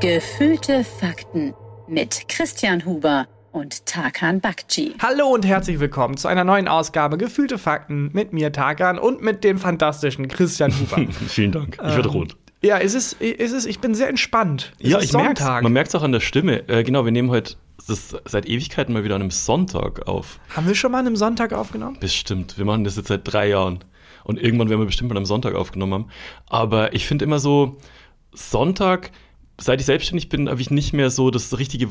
Gefühlte Fakten mit Christian Huber und Tarkan Bakci. Hallo und herzlich willkommen zu einer neuen Ausgabe Gefühlte Fakten mit mir, Tarkan, und mit dem fantastischen Christian Huber. Vielen Dank. Ich werde rot. ja, es ist, es ist, ich bin sehr entspannt. Es Ja, ist ich merke Sonntag. Man merkt es auch an der Stimme. Äh, genau, wir nehmen heute das seit Ewigkeiten mal wieder an einem Sonntag auf. Haben wir schon mal an einem Sonntag aufgenommen? Bestimmt. Wir machen das jetzt seit drei Jahren. Und irgendwann werden wir bestimmt mal am Sonntag aufgenommen haben. Aber ich finde immer so, Sonntag, seit ich selbstständig bin, habe ich nicht mehr so das richtige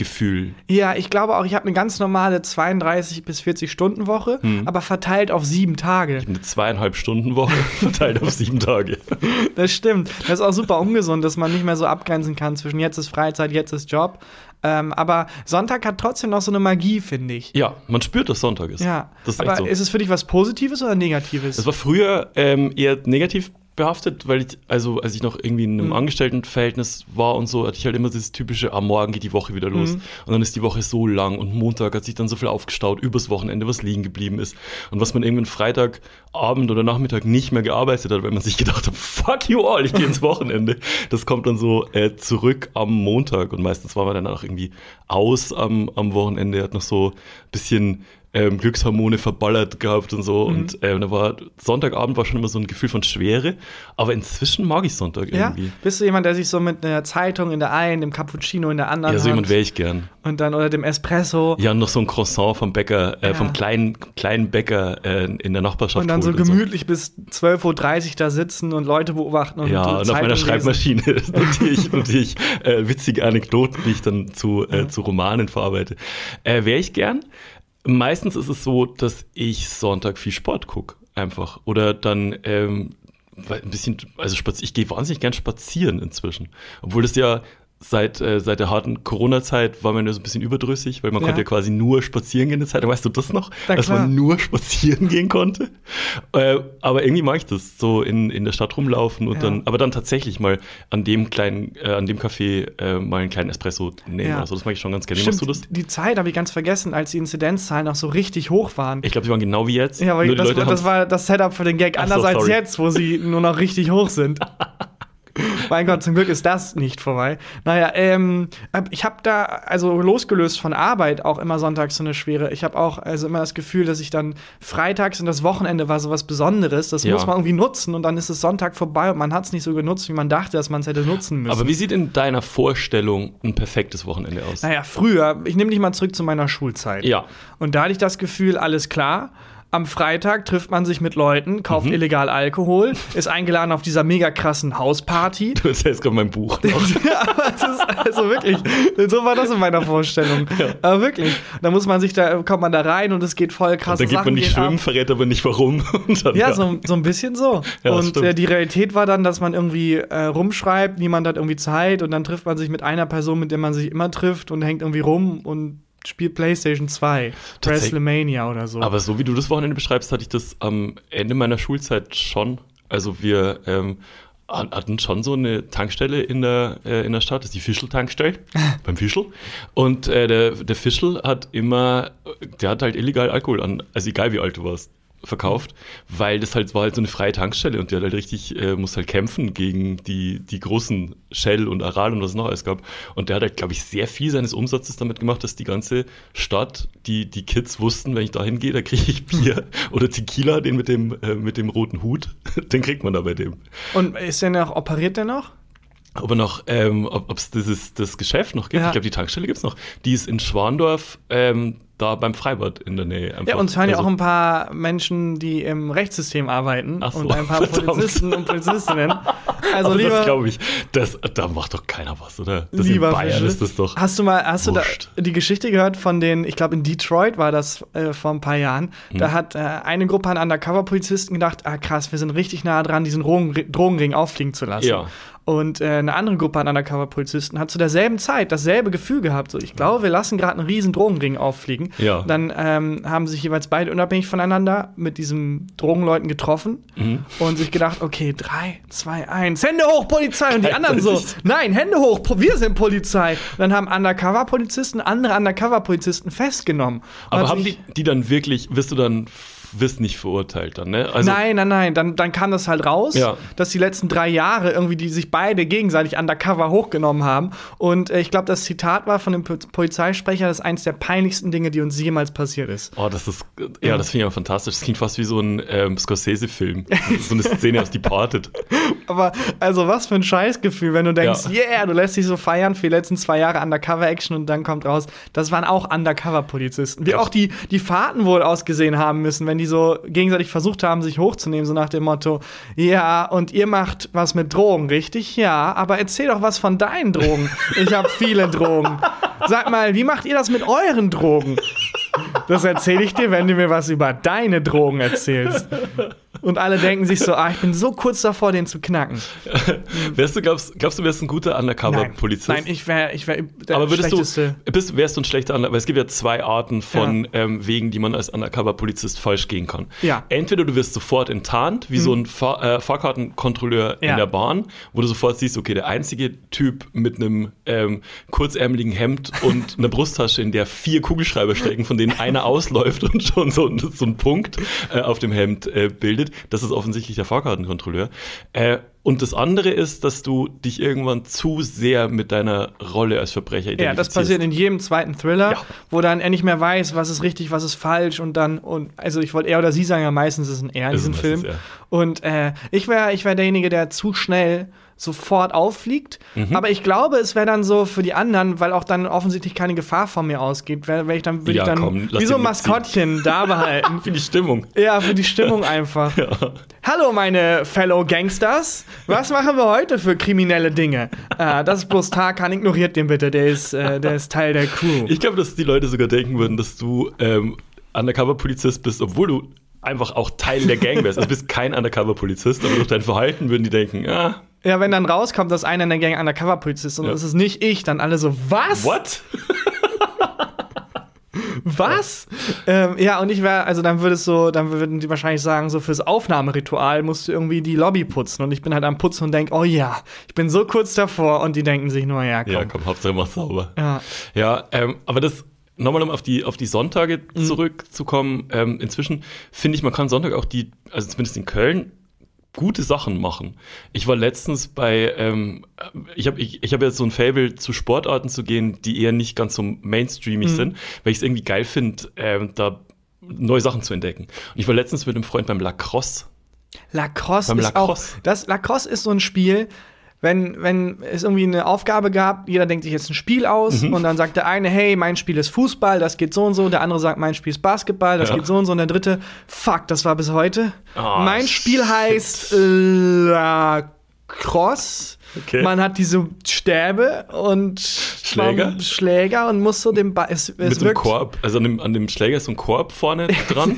Wochenendgefühl. Ja, ich glaube auch, ich habe eine ganz normale 32 bis 40 Stunden Woche, Hm. aber verteilt auf sieben Tage. Eine zweieinhalb Stunden Woche verteilt auf sieben Tage. Das stimmt. Das ist auch super ungesund, dass man nicht mehr so abgrenzen kann zwischen jetzt ist Freizeit, jetzt ist Job. Ähm, aber Sonntag hat trotzdem noch so eine Magie, finde ich. Ja, man spürt, dass Sonntag ist. Ja, das ist aber so. ist es für dich was Positives oder Negatives? Es war früher ähm, eher negativ behaftet, weil ich, also als ich noch irgendwie in einem Mhm. Angestelltenverhältnis war und so, hatte ich halt immer dieses typische, am Morgen geht die Woche wieder los. Mhm. Und dann ist die Woche so lang und Montag hat sich dann so viel aufgestaut, übers Wochenende, was liegen geblieben ist. Und was man irgendwann Freitagabend oder Nachmittag nicht mehr gearbeitet hat, weil man sich gedacht hat, fuck you all, ich gehe ins Wochenende. Das kommt dann so äh, zurück am Montag und meistens war man dann auch irgendwie aus am, am Wochenende, hat noch so ein bisschen ähm, Glückshormone verballert gehabt und so. Mhm. Und ähm, da war Sonntagabend war schon immer so ein Gefühl von Schwere. Aber inzwischen mag ich Sonntag ja? irgendwie. Bist du jemand, der sich so mit einer Zeitung in der einen, dem Cappuccino in der anderen Ja, so jemand wäre ich gern. und dann oder dem Espresso Ja, und noch so ein Croissant vom Bäcker, äh, Ja. vom kleinen, kleinen Bäcker äh, in der Nachbarschaft und dann so und gemütlich bis 12.30 Uhr da sitzen und Leute beobachten und Ja, die und auf meiner. Schreibmaschine notiere ich, notiere ich äh, witzige Anekdoten, die ich dann zu, äh, zu Romanen verarbeite. Äh, Wäre ich gern. Meistens ist es so, dass ich Sonntag viel Sport gucke, einfach. Oder dann ähm, ein bisschen, also ich gehe wahnsinnig gern spazieren inzwischen. Obwohl das ja seit, äh, seit der harten Corona-Zeit war man ja so ein bisschen überdrüssig, weil man Ja. konnte ja quasi nur spazieren gehen in der Zeit. Weißt du das noch? Na Dass klar. man nur spazieren gehen konnte. Äh, aber irgendwie mag ich das, so in, in der Stadt rumlaufen und Ja. dann, aber dann tatsächlich mal an dem kleinen, äh, an dem Café äh, mal einen kleinen Espresso nehmen. Ja. Also das mag ich schon ganz gerne. Stimmt, machst du das? die Zeit habe ich ganz vergessen, als die Inzidenzzahlen noch so richtig hoch waren. Ich glaube, die waren genau wie jetzt. ja, aber das, das war das Setup für den Gag, Ach so, anders als jetzt, wo sie nur noch richtig hoch sind. mein Gott, zum Glück ist das nicht vorbei. Naja, ähm, ich habe da, also losgelöst von Arbeit, auch immer sonntags so eine schwere. Ich habe auch also immer das Gefühl, dass ich dann freitags und das Wochenende war so was Besonderes. Das Ja. muss man irgendwie nutzen und dann ist es Sonntag vorbei und man hat es nicht so genutzt, wie man dachte, dass man es hätte nutzen müssen. aber wie sieht in deiner Vorstellung ein perfektes Wochenende aus? Naja, früher, ich nehme dich mal zurück zu meiner Schulzeit. Ja. Und da hatte ich das Gefühl, alles klar. Am Freitag trifft man sich mit Leuten, kauft Mhm. illegal Alkohol, ist eingeladen auf dieser mega krassen Hausparty. Du erzählst gerade mein Buch noch. ja, aber es ist also wirklich, so war das in meiner Vorstellung. Aber wirklich, da muss man sich da, kommt man da rein und es geht voll krass. Da geht man nicht schwimmen, verrät aber nicht warum. Und dann, Ja, so, so ein bisschen so. Ja, das und äh, die Realität war dann, dass man irgendwie äh, rumschreibt, niemand hat irgendwie Zeit und dann trifft man sich mit einer Person, mit der man sich immer trifft und hängt irgendwie rum und spielt PlayStation 2, Tatsächlich. WrestleMania oder so. Aber so wie du das Wochenende beschreibst, hatte ich das am Ende meiner Schulzeit schon. Also wir ähm, hatten schon so eine Tankstelle in der, äh, in der Stadt, das ist die Fischl-Tankstelle, beim Fischl. Und äh, der, der Fischl hat immer, der hat halt illegal Alkohol an, also egal wie alt du warst, verkauft, weil das halt war halt so eine freie Tankstelle und der hat halt richtig, äh, muss halt kämpfen gegen die, die großen Shell und Aral und was es noch alles gab. Und der hat halt, glaube ich, sehr viel seines Umsatzes damit gemacht, dass die ganze Stadt, die, die Kids wussten, wenn ich da hingehe, da kriege ich Bier oder Tequila, den mit dem, äh, mit dem roten Hut, den kriegt man da bei dem. Und ist der noch, operiert der noch? Aber noch, ähm, ob es dieses das Geschäft noch gibt, Ja. ich glaube, die Tankstelle gibt es noch. Die ist in Schwandorf, ähm, da beim Freibad in der Nähe. Ja, einfach. uns hören ja Also- auch ein paar Menschen, die im Rechtssystem arbeiten so, und ein paar verdammt. Polizisten und Polizistinnen. Also aber das lieber, glaube ich, das, da macht doch keiner was, oder? Das lieber in Bayern Fischl. ist das doch. Hast du mal, hast wurscht. du da die Geschichte gehört von den, ich glaube in Detroit war das äh, vor ein paar Jahren, Hm. da hat äh, eine Gruppe an Undercover-Polizisten gedacht, ah krass, wir sind richtig nah dran, diesen Drogen, Drogenring auffliegen zu lassen. Ja. Und äh, eine andere Gruppe an Undercover-Polizisten hat zu derselben Zeit dasselbe Gefühl gehabt. So, ich glaube, wir lassen gerade einen riesen Drogenring auffliegen. Ja. Dann ähm, haben sich jeweils beide unabhängig voneinander mit diesen Drogenleuten getroffen Mhm. und sich gedacht, okay, drei, zwei, eins, Hände hoch, Polizei. Und die anderen so, nein, Hände hoch, wir sind Polizei. Und dann haben Undercover-Polizisten andere Undercover-Polizisten festgenommen. Und Aber haben die, die dann wirklich, wirst du dann wirst nicht verurteilt dann, ne? Also, nein, nein, nein. Dann, dann kam das halt raus, Ja. dass die letzten drei Jahre irgendwie die sich beide gegenseitig undercover hochgenommen haben. Und äh, ich glaube, das Zitat war von dem Po- Polizeisprecher, das ist eins der peinlichsten Dinge, die uns jemals passiert ist. Oh, das ist, ja, das finde ich aber fantastisch. Das klingt fast wie so ein ähm, Scorsese-Film. so eine Szene aus Departed. Aber also was für ein Scheißgefühl, wenn du denkst, Ja. yeah, du lässt dich so feiern für die letzten zwei Jahre Undercover-Action und dann kommt raus, das waren auch Undercover-Polizisten. Wie Ja. auch die, die Fahrten wohl ausgesehen haben müssen, wenn die so gegenseitig versucht haben, sich hochzunehmen, so nach dem Motto, ja, und ihr macht was mit Drogen, richtig? Ja, aber erzähl doch was von deinen Drogen. Ich habe viele Drogen. Sag mal, wie macht ihr das mit euren Drogen? Das erzähle ich dir, wenn du mir was über deine Drogen erzählst. Und alle denken sich so, ah, ich bin so kurz davor, den zu knacken. Wärst du, glaubst, glaubst du, wärst ein guter Undercover-Polizist? Nein, ich wäre ich wär der Aber würdest schlechteste. du, bist, wärst du ein schlechter Undercover? Weil es gibt ja zwei Arten von ähm, Wegen, die man als Undercover-Polizist falsch gehen kann. Ja. Mhm. Entweder du wirst sofort enttarnt, wie so ein Fahr äh, Fahrkartenkontrolleur Ja. in der Bahn, wo du sofort siehst, okay, der einzige Typ mit einem ähm, kurzärmeligen Hemd und einer Brusttasche, in der vier Kugelschreiber stecken, von denen einer ausläuft und schon so, ein- so einen Punkt äh, auf dem Hemd äh, bildet, das ist offensichtlich der Fahrkartenkontrolleur. Äh, und das andere ist, dass du dich irgendwann zu sehr mit deiner Rolle als Verbrecher Ja, identifizierst. das passiert in jedem zweiten Thriller, Ja. wo dann er nicht mehr weiß, was ist richtig, was ist falsch und dann und also ich wollte er oder sie sagen, ja meistens ist es ein er in diesem Film. meistens Und äh, ich wäre ich wär derjenige, der zu schnell sofort auffliegt. Mhm. Aber ich glaube, es wäre dann so für die anderen, weil auch dann offensichtlich keine Gefahr von mir ausgeht, wäre wär ich dann würde Ja, ich dann komm, wie so ein. Maskottchen da behalten. Für die Stimmung. Ja, für die Stimmung einfach. Hallo, meine Fellow Gangsters. Was machen wir heute für kriminelle Dinge? Ah, das ist bloß Tarkan, ignoriert den bitte. Der ist, äh, der ist Teil der Crew. Ich glaube, dass die Leute sogar denken würden, dass du ähm, Undercover-Polizist bist, obwohl du einfach auch Teil der Gang wärst. Also du bist kein Undercover-Polizist, aber durch dein Verhalten würden die denken, ah, Ja, wenn dann rauskommt, dass einer in der Gang Undercover-Polizist ist und Ja. es ist nicht ich, dann alle so, was? what? Was? ähm, ja, und ich wäre, also dann würde es so, dann würden die wahrscheinlich sagen, so fürs Aufnahmeritual musst du irgendwie die Lobby putzen. Und ich bin halt am Putzen und denke, oh ja, ich bin so kurz davor und die denken sich nur, ja, komm. Ja, komm, Hauptsache mach sauber. Ja. Ja, ähm, aber das nochmal um auf die, auf die Sonntage Mhm. zurückzukommen. Ähm, inzwischen finde ich, man kann Sonntag auch die, also zumindest in Köln, gute Sachen machen. Ich war letztens bei, ähm, ich habe ich, ich hab jetzt so ein Fable zu Sportarten zu gehen, die eher nicht ganz so mainstreamig Mhm. sind, weil ich es irgendwie geil finde, ähm, da neue Sachen zu entdecken. Und ich war letztens mit einem Freund beim Lacrosse. Lacrosse Beim ist Lacrosse. auch. Das Lacrosse ist so ein Spiel, wenn, wenn es irgendwie eine Aufgabe gab, jeder denkt sich jetzt ein Spiel aus Mhm. und dann sagt der eine, hey, mein Spiel ist Fußball, das geht so und so, der andere sagt, mein Spiel ist Basketball, das Ja. geht so und so und der dritte, fuck, das war bis heute. Ah, mein Spiel shit. heißt Lacrosse. Okay. Man hat diese Stäbe und Schläger? Schläger und muss so den Ball. Es, es mit wirkt- Korb, also an dem, an dem Schläger ist so ein Korb vorne dran.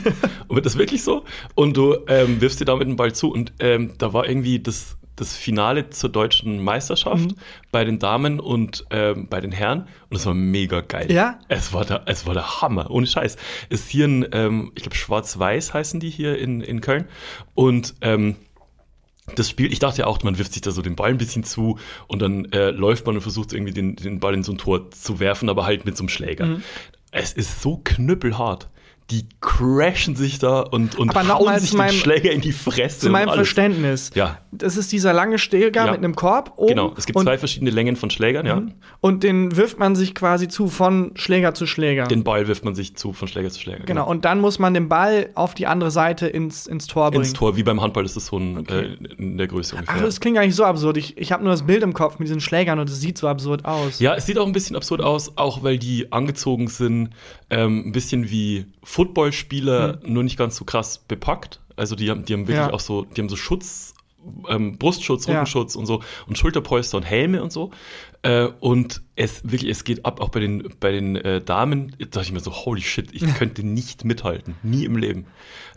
und wird das wirklich so? Und du ähm, wirfst dir damit den Ball zu. Und ähm, da war irgendwie das, das Finale zur deutschen Meisterschaft Mhm. bei den Damen und ähm, bei den Herren. Und es war mega geil. Ja? Es war der, es war der Hammer, ohne Scheiß. Ist hier ein, ähm, ich glaube, Schwarz-Weiß heißen die hier in, in Köln. Und ähm, das Spiel, ich dachte ja auch, man wirft sich da so den Ball ein bisschen zu und dann äh, läuft man und versucht irgendwie den, den Ball in so ein Tor zu werfen, aber halt mit so einem Schläger. Mhm. Es ist so knüppelhart. Die crashen sich da und, und Aber hauen sich zu den meinem- Schläger in die Fresse. Zu meinem. Verständnis. Ja. Das ist dieser lange Schläger Ja. mit einem Korb oben. Genau, es gibt zwei verschiedene Längen von Schlägern, ja. Und den wirft man sich quasi zu von Schläger zu Schläger. Den Ball wirft man sich zu von Schläger zu Schläger. genau. Und dann muss man den Ball auf die andere Seite ins, ins Tor bringen. Ins Tor, wie beim Handball ist das so ein, äh, in der Größe ungefähr. Ach, das klingt gar nicht so absurd. Ich, ich habe nur das Bild im Kopf mit diesen Schlägern und es sieht so absurd aus. Ja, es sieht auch ein bisschen absurd aus, auch weil die angezogen sind, ähm, ein bisschen wie Footballspieler, nur nicht ganz so krass bepackt. Also die haben, die haben wirklich Ja. auch so, die haben so Schutz, ähm, Brustschutz, Ja. Rückenschutz und so und Schulterpolster und Helme und so. Äh, und es wirklich, es geht ab, auch bei den, bei den äh, Damen, da dachte ich mir so, holy shit, ich könnte nicht mithalten, nie im Leben.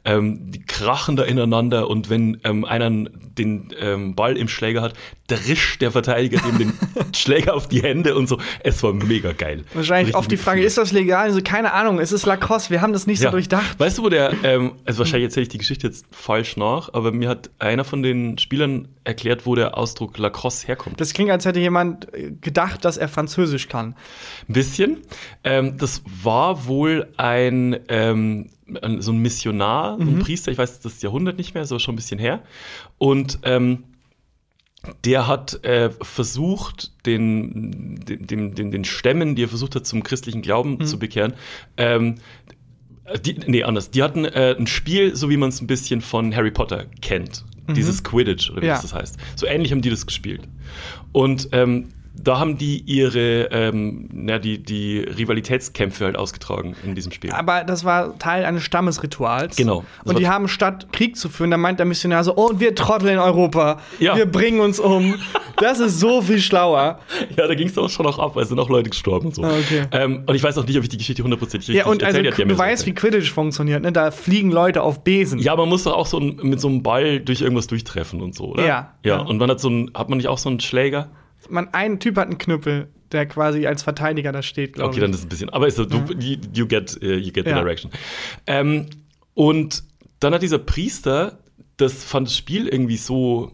Ähm, die krachen da ineinander und wenn ähm, einer den ähm, Ball im Schläger hat, drischt der Verteidiger dem den Schläger auf die Hände und so. Es war mega geil. Wahrscheinlich Richtig oft die Frage, ist das legal? Also, keine Ahnung, es ist Lacrosse, wir haben das nicht so durchdacht. Weißt du, wo der, ähm, also wahrscheinlich erzähle ich die Geschichte jetzt falsch nach, aber mir hat einer von den Spielern erklärt, wo der Ausdruck Lacrosse herkommt. Das klingt, als hätte jemand äh, gedacht, dass er Französisch kann. Ein bisschen. Ähm, das war wohl ein, ähm, so ein Missionar, Mhm. ein Priester, ich weiß das Jahrhundert nicht mehr, so schon ein bisschen her. Und ähm, der hat äh, versucht, den, den, den, den, Stämmen, die er versucht hat, zum christlichen Glauben Mhm. zu bekehren, ähm, die, nee, anders. Die hatten äh, ein Spiel, so wie man es ein bisschen von Harry Potter kennt. Dieses Quidditch, oder wie Mhm. Ja. das heißt. So ähnlich haben die das gespielt. Und ähm, da haben die ihre, ähm, na, die, die Rivalitätskämpfe halt ausgetragen in diesem Spiel. Aber das war Teil eines Stammesrituals. Genau. Und die haben statt Krieg zu führen, da meint der Missionar so, oh, wir Trottel in Europa. Ja. Wir bringen uns um. Das ist so viel schlauer. Ja, da ging es auch schon auch ab, weil es sind auch Leute gestorben und so. Ah, okay. Ähm, und ich weiß auch nicht, ob ich die Geschichte hundertprozentig richtig Ja, und also erzählt habe. Die haben du weißt, wie. Quidditch funktioniert, ne? Da fliegen Leute auf Besen. Ja, man muss doch auch so ein, mit so einem Ball durch irgendwas durchtreffen und so, oder? Ja, Ja, ja. und man hat so ein, hat man nicht auch so einen Schläger? Man, ein Typ hat einen Knüppel, der quasi als Verteidiger da steht, glaube Okay, ich. dann ist es ein bisschen. Aber ist so, du, you, you get, uh, you get the Ja. direction. Ähm, und dann hat dieser Priester, das fand das Spiel irgendwie so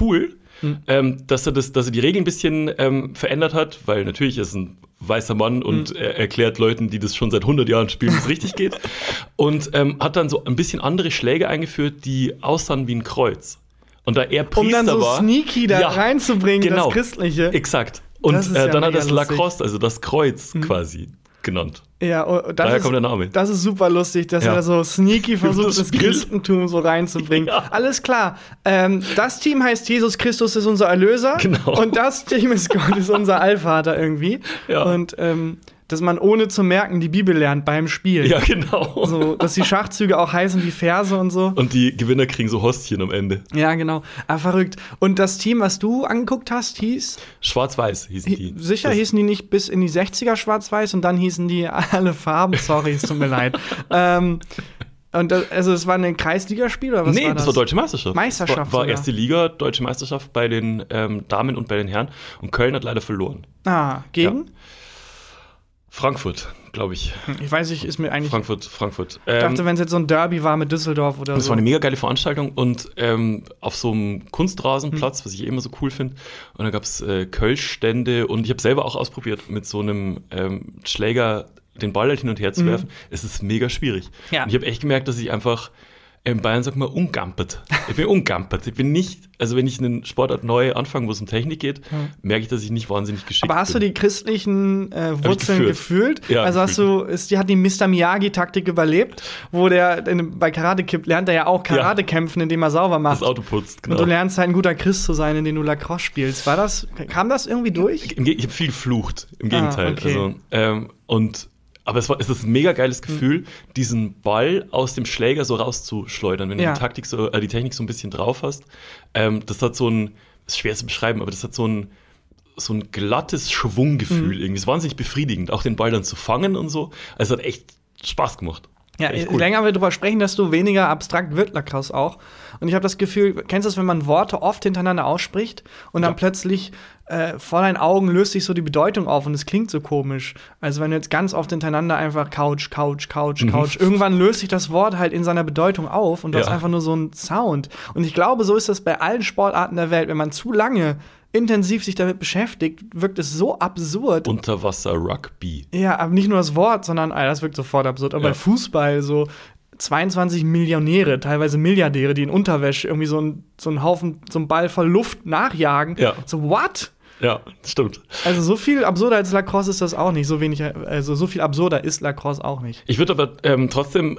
cool, Hm. ähm, dass er das, dass er die Regeln ein bisschen ähm, verändert hat, weil natürlich ist ein weißer Mann Hm. und er erklärt Leuten, die das schon seit 100 Jahren spielen, wie es richtig geht. Und ähm, hat dann so ein bisschen andere Schläge eingeführt, die aussahen wie ein Kreuz. Und da er Priester um dann so war, sneaky da Ja, reinzubringen, genau. das Christliche. Exakt. Und Das äh, ja dann hat er lustig. Lacrosse, also das Kreuz quasi genannt. Ja, und das Daher ist, kommt der Name. Das ist super lustig, dass Ja. er so sneaky versucht, das das. Christentum so reinzubringen. Ja. Alles klar. Ähm, das Team heißt Jesus Christus ist unser Erlöser. Genau. Und das Team ist Gott ist unser Allvater irgendwie. Ja. Und ähm, dass man ohne zu merken die Bibel lernt beim Spiel. Ja, genau. So, dass die Schachzüge auch heißen wie Verse und so. Und die Gewinner kriegen so Hostchen am Ende. Ja, genau. Ah, verrückt. Und das Team, was du angeguckt hast, hieß Schwarz-Weiß hießen die. Sicher das, hießen die nicht bis in die 60er schwarz-weiß und dann hießen die alle Farben. Sorry, es tut mir leid. Ähm, und das, also es war ein Kreisligaspiel oder was Nee, war das das? war Deutsche Meisterschaft. Meisterschaft War, war erste Liga, Deutsche Meisterschaft bei den ähm, Damen und bei den Herren. Und Köln hat leider verloren. Ah, gegen? Frankfurt, glaube ich. Ich weiß nicht, ist mir eigentlich. Frankfurt, Frankfurt. ich Ähm, dachte, wenn es jetzt so ein Derby war mit Düsseldorf oder Das so. war eine mega geile Veranstaltung und ähm, auf so einem Kunstrasenplatz, was ich eh immer so cool finde. Und da gab es äh, Kölschstände und ich habe selber auch ausprobiert, mit so einem ähm, Schläger den Ball halt hin und her zu werfen. Es ist mega schwierig. Ja. Und ich habe echt gemerkt, dass ich einfach in Bayern sagt man ungampert. Ich bin ungampert. Ich bin nicht, also wenn ich einen Sportart neu anfange, wo es um Technik geht, merke ich, dass ich nicht wahnsinnig geschickt Aber hast du bin. die christlichen äh, Wurzeln gefühlt. Ja, also hast du, ist, die hat die Mr. Miyagi-Taktik überlebt, wo der in, bei Karate Kid lernt er ja auch Karate Ja. kämpfen, indem er sauber macht. das Auto putzt? Genau. Und du lernst halt ein guter Christ zu sein, indem du Lacrosse spielst. War das, kam das irgendwie durch? Ge- Ich habe viel geflucht, im Gegenteil. Ah, okay. also, ähm, und, aber es, war, es ist ein mega geiles Gefühl, diesen Ball aus dem Schläger so rauszuschleudern, wenn Ja. du die, Taktik so, äh, die Technik so ein bisschen drauf hast. Ähm, das hat so ein, das ist schwer zu beschreiben, aber das hat so ein, so ein glattes Schwunggefühl Mhm. irgendwie. Es ist wahnsinnig befriedigend, auch den Ball dann zu fangen und so. Also es hat echt Spaß gemacht. Ja, echt je länger wir drüber sprechen, desto weniger abstrakt wird Lacrosse auch. Und ich habe das Gefühl, kennst du das, wenn man Worte oft hintereinander ausspricht und dann Ja. plötzlich äh, vor deinen Augen löst sich so die Bedeutung auf und es klingt so komisch. Also wenn du jetzt ganz oft hintereinander einfach Couch, Couch, Couch, Couch, irgendwann löst sich das Wort halt in seiner Bedeutung auf und du Mhm. Ja. hast einfach nur so einen Sound. Und ich glaube, so ist das bei allen Sportarten der Welt. Wenn man zu lange intensiv sich damit beschäftigt, wirkt es so absurd. Unterwasser Rugby. Ja, aber nicht nur das Wort, sondern, ah, das wirkt sofort absurd. Aber Ja. bei Fußball so 22 Millionäre, teilweise Milliardäre, die in Unterwäsche irgendwie so einen so einen Haufen, so einen Ball voll Luft nachjagen. Ja. So, what? Ja, stimmt. Also so viel absurder als Lacrosse ist das auch nicht. So wenig, also so viel absurder ist Lacrosse auch nicht. Ich würde aber ähm, trotzdem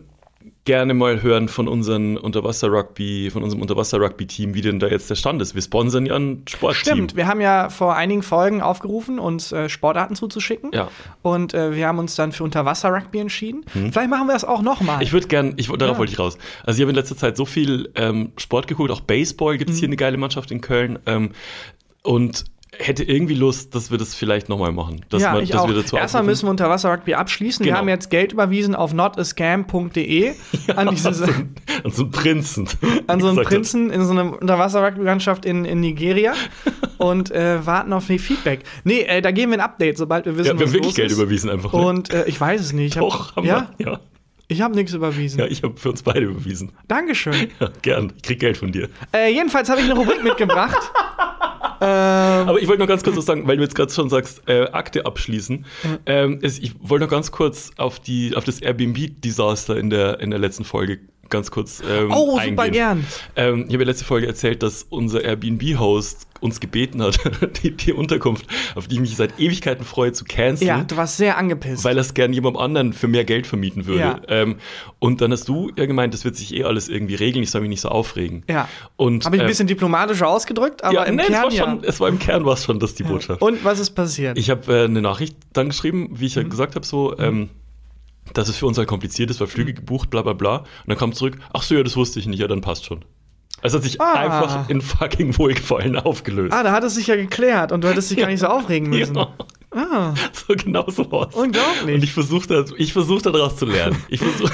gerne mal hören von unseren Unterwasser-Rugby, von unserem Unterwasser-Rugby-Team, wie denn da jetzt der Stand ist. Wir sponsern ja ein Sportteam. Stimmt, wir haben ja vor einigen Folgen aufgerufen, uns äh, Sportarten zuzuschicken. Ja. Und äh, wir haben uns dann für Unterwasser-Rugby entschieden. Vielleicht machen wir das auch noch mal. Hm. Ich würde gern, ich, darauf Ja. wollte ich raus. Also ich habe in letzter Zeit so viel ähm, Sport geguckt, auch Baseball gibt es Mhm. hier eine geile Mannschaft in Köln. Ähm, und hätte irgendwie Lust, dass wir das vielleicht nochmal machen. Dass, ja, wir, ich dass auch. wir dazu Erstmal müssen wir Unterwasser-Rugby abschließen. Wir Genau. haben jetzt Geld überwiesen auf notascam.de an, dieses, an so einen Prinzen. an so einen Prinzen in so einer Unterwasser-Rugby-Landschaft in, in Nigeria und äh, warten auf Feedback. Nee, äh, da geben wir ein Update, sobald wir wissen, Ja, wir was haben wirklich Geld ist. überwiesen einfach. ne? Und äh, ich weiß es nicht. Ich hab, Doch, haben ja? wir. Ja. Ich habe nichts überwiesen. Ja, ich habe für uns beide überwiesen. Dankeschön. Ja, gern. Ich krieg Geld von dir. Äh, jedenfalls habe ich eine Rubrik mitgebracht. Aber ich wollte noch ganz kurz was sagen, weil du jetzt gerade schon sagst, äh, Akte abschließen. Ähm, es, ich wollte noch ganz kurz auf, die, auf das Airbnb-Desaster in der, in der letzten Folge ganz kurz ähm, Oh, eingehen. super gern. Ähm, ich habe ja letzte Folge erzählt, dass unser Airbnb-Host uns gebeten hat, die, die Unterkunft, auf die ich mich seit Ewigkeiten freue, zu canceln. Ja, du warst sehr angepisst. weil es gern jemandem anderen für mehr Geld vermieten würde. Ja. Ähm, und dann hast du ja gemeint, das wird sich eh alles irgendwie regeln, ich soll mich nicht so aufregen. ja. Und, Habe ich ein ähm, bisschen diplomatischer ausgedrückt, aber ja, im nee, Kern es, war ja. schon, es war im Kern war es schon das die Botschaft. Und was ist passiert? Ich habe äh, eine Nachricht dann geschrieben, wie ich ja Mhm. gesagt habe, so, ähm, dass es für uns halt kompliziert ist, weil. Flüge gebucht, bla bla bla. Und dann kam zurück, ach so, ja, das wusste ich nicht, ja, dann passt schon. Also hat sich Ah. einfach in fucking Wohlgefallen aufgelöst. ah, da hat es sich ja geklärt und du hättest dich gar nicht so aufregen müssen. Ja. Ah, So genau so was. Unglaublich. Und ich versuche da, ich versuch daraus zu lernen. Ich versuche.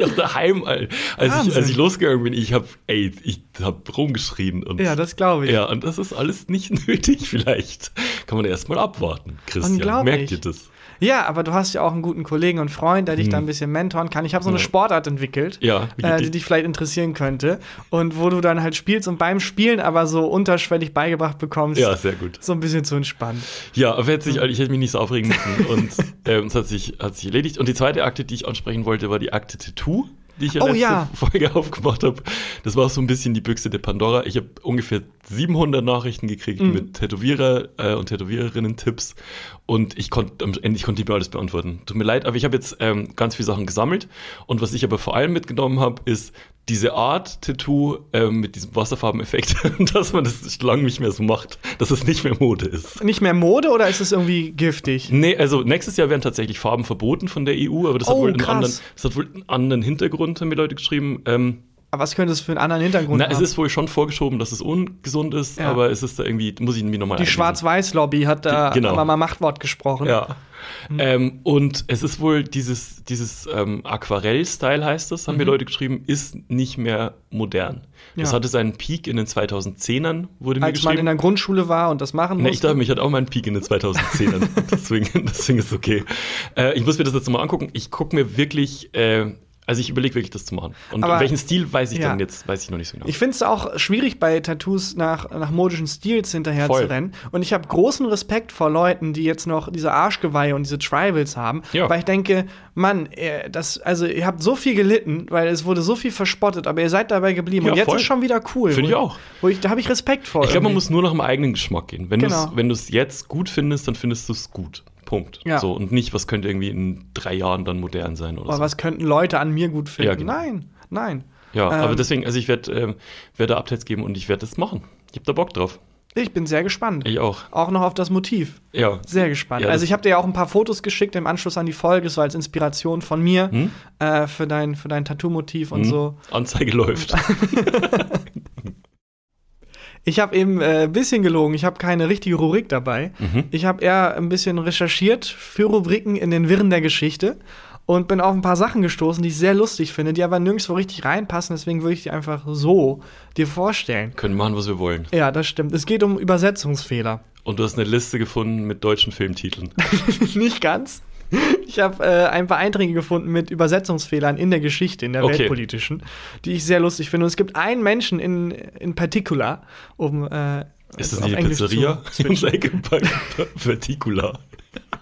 ja, daheim, Alter. als ich, als ich losgegangen bin, ich habe, ey, ich habe rumgeschrien und ja, das glaube ich. ja, und das ist alles nicht nötig. Vielleicht kann man erst mal abwarten, Christian. Merkt ihr das? Ja, aber du hast ja auch einen guten Kollegen und Freund, der dich da ein bisschen mentoren kann. Ich habe so eine Ja. Sportart entwickelt, Ja, äh, die dich vielleicht interessieren könnte. Und wo du dann halt spielst und beim Spielen aber so unterschwellig beigebracht bekommst, Ja, sehr gut. so ein bisschen zu entspannen. Ja, aber hätte sich, ich hätte mich nicht so aufregen müssen und ähm, es hat sich, hat sich erledigt. Und die zweite Akte, die ich ansprechen wollte, war die Akte Tattoo, die ich ja Oh, letzte ja. Folge aufgemacht habe. Das war so ein bisschen die Büchse der Pandora. Ich habe ungefähr 700 Nachrichten gekriegt Mhm. mit Tätowierer äh, und Tätowiererinnen-Tipps und ich konnte am Ende ich konnte nicht mehr alles beantworten. Tut mir leid, aber ich habe jetzt ähm, ganz viele Sachen gesammelt und was ich aber vor allem mitgenommen habe, ist diese Art Tattoo ähm, mit diesem Wasserfarbeneffekt, dass man das lang nicht mehr so macht, dass es nicht mehr Mode ist. Nicht mehr Mode oder ist es irgendwie giftig? Nee, also nächstes Jahr werden tatsächlich Farben verboten von der EU, aber das hat, Oh, wohl, einen anderen, das hat wohl einen anderen Hintergrund, haben mir Leute geschrieben. Ähm, was könnte es für einen anderen Hintergrund na, es ist wohl schon vorgeschoben, dass es ungesund ist, Ja. aber es ist da irgendwie, muss ich mir nochmal Die Schwarz-Weiß-Lobby hat da genau. aber mal Machtwort gesprochen. Ja. Ähm, und es ist wohl dieses, dieses ähm, Aquarell-Style heißt das, haben mir Leute geschrieben, ist nicht mehr modern. Das Mhm. Ja. hatte seinen Peak in den 2010ern, wurde mir Als man in geschrieben. der Grundschule war und das machen Ne, ich musste. dachte, mich hat auch meinen Peak in den 2010ern. deswegen, deswegen ist es okay. Äh, ich muss mir das jetzt mal angucken. Ich gucke mir wirklich, äh, also ich überlege wirklich, das zu machen. Und Aber- welchen Stil weiß ich ja. dann jetzt, weiß ich noch nicht so genau. Ich finde es auch schwierig, bei Tattoos nach, nach modischen Stils hinterher Voll. zu rennen. Und ich habe großen Respekt vor Leuten, die jetzt noch diese Arschgeweihe und diese Tribals haben. Ja. Weil ich denke, Mann, das, also ihr habt so viel gelitten, weil es wurde so viel verspottet, aber ihr seid dabei geblieben. Ja, und jetzt voll. ist schon wieder cool. Finde ich auch. Wo ich, da habe ich Respekt vor. ich glaube, man muss nur nach dem eigenen Geschmack gehen. Wenn Genau. du es jetzt gut findest, dann findest du es gut. Punkt. Ja. So, und nicht, was könnte irgendwie in drei Jahren dann modern sein oder Aber so. was könnten Leute an mir gut finden? Ja, genau. Nein, nein. Ja, Ähm, aber deswegen, also ich werde ähm, werd da Updates geben und ich werde das machen. Ich habe da Bock drauf. Ich bin sehr gespannt. Ich auch. Auch noch auf das Motiv. Ja. Sehr gespannt. Ja, also ich habe dir ja auch ein paar Fotos geschickt im Anschluss an die Folge, so als Inspiration von mir Hm? äh, für dein, für dein Tattoo-Motiv und Hm? so. Anzeige läuft. Ich habe eben äh, ein bisschen gelogen. Ich habe keine richtige Rubrik dabei. Mhm. Ich habe eher ein bisschen recherchiert für Rubriken in den Wirren der Geschichte und bin auf ein paar Sachen gestoßen, die ich sehr lustig finde, die aber nirgendwo richtig reinpassen. Deswegen würde ich die einfach so dir vorstellen. Können machen, was wir wollen. Ja, das stimmt. Es geht um Übersetzungsfehler. Und du hast eine Liste gefunden mit deutschen Filmtiteln. Nicht ganz. Ich habe äh, ein paar Einträge gefunden mit Übersetzungsfehlern in der Geschichte, in der Okay. weltpolitischen, die ich sehr lustig finde. Und es gibt einen Menschen in, in particular, um äh, Ist das nicht die Pizzeria? Verticula.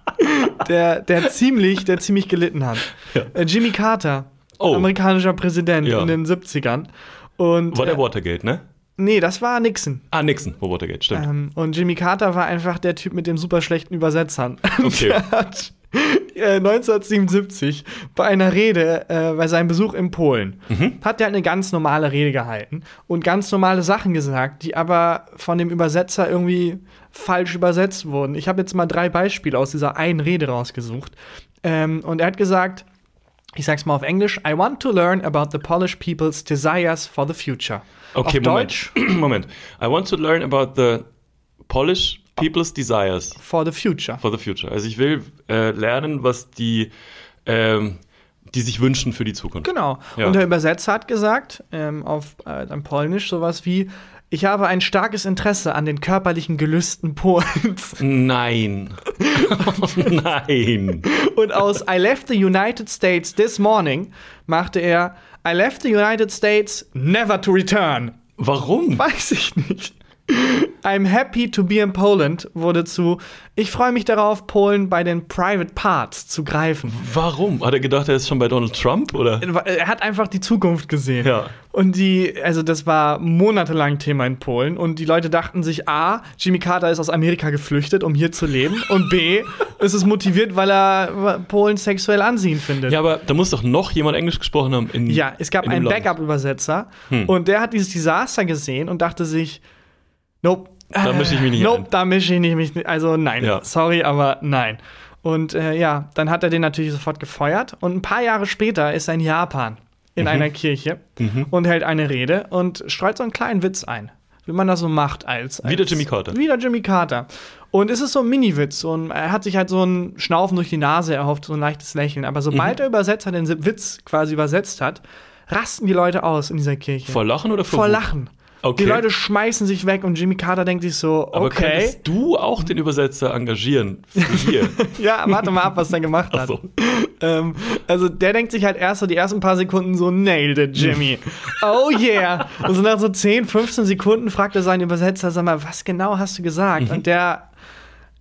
der, der ziemlich, der ziemlich gelitten hat. Ja. Äh, Jimmy Carter, Oh. amerikanischer Präsident Ja. in den 70ern. Und, War der äh, Watergate, ne? Nee, das war Nixon. Ah, Nixon war Watergate, stimmt. Ähm, und Jimmy Carter war einfach der Typ mit dem super schlechten Übersetzern. Okay. Der hat 1977 bei einer Rede, äh, bei seinem Besuch in Polen, Mhm. hat er eine ganz normale Rede gehalten und ganz normale Sachen gesagt, die aber von dem Übersetzer irgendwie falsch übersetzt wurden. Ich habe jetzt mal drei Beispiele aus dieser einen Rede rausgesucht. Ähm, und er hat gesagt, ich sag's mal auf Englisch, I want to learn about the Polish people's desires for the future. Okay, auf Moment. Deutsch, Moment. I want to learn about the Polish people's desires for the future. for the future. Also ich will äh, lernen, was die, ähm, die sich wünschen für die Zukunft. Genau. Ja. Und der Übersetzer hat gesagt, ähm, auf äh, Polnisch sowas wie Ich habe ein starkes Interesse an den körperlichen Gelüsten Polens. Nein. Nein. Und aus I left the United States this morning machte er I left the United States never to return. Warum? Weiß ich nicht. I'm happy to be in Poland wurde zu Ich freue mich darauf, Polen bei den Private Parts zu greifen. Warum? Hat er gedacht, er ist schon bei Donald Trump oder? Er hat einfach die Zukunft gesehen. Ja. Und die, also das war monatelang Thema in Polen und die Leute dachten sich, A, Jimmy Carter ist aus Amerika geflüchtet, um hier zu leben und B, ist es motiviert, weil er Polen sexuell anziehend findet. Ja, aber da muss doch noch jemand Englisch gesprochen haben. In, ja, es gab einen. Backup-Übersetzer Hm. und der hat dieses Desaster gesehen und dachte sich, nope. Da mische ich mich nicht Nope, ein. da mische ich nicht, mich nicht. Also nein, Ja. sorry, aber nein. Und äh, ja, dann hat er den natürlich sofort gefeuert. Und ein paar Jahre später ist er in Japan Mhm. in einer Kirche und hält eine Rede und streut so einen kleinen Witz ein. Wie man das so macht als. als Wieder Jimmy Carter. Wieder Jimmy Carter. Und es ist so ein Mini-Witz. Und er hat sich halt so ein Schnaufen durch die Nase erhofft, so ein leichtes Lächeln. Aber sobald Mhm. der Übersetzer den Witz quasi übersetzt hat, rasten die Leute aus in dieser Kirche. Vor Lachen oder vor Vor Wut? Lachen. Okay. Die Leute schmeißen sich weg und Jimmy Carter denkt sich so, Aber okay. könntest du auch den Übersetzer engagieren? Für hier? Ja, warte mal ab, was der gemacht Ach hat. so. Ähm, also der denkt sich halt erst so die ersten paar Sekunden so, nailed it, Jimmy. oh yeah. Und so nach so 10, 15 Sekunden fragt er seinen Übersetzer, sag mal, was genau hast du gesagt? Und der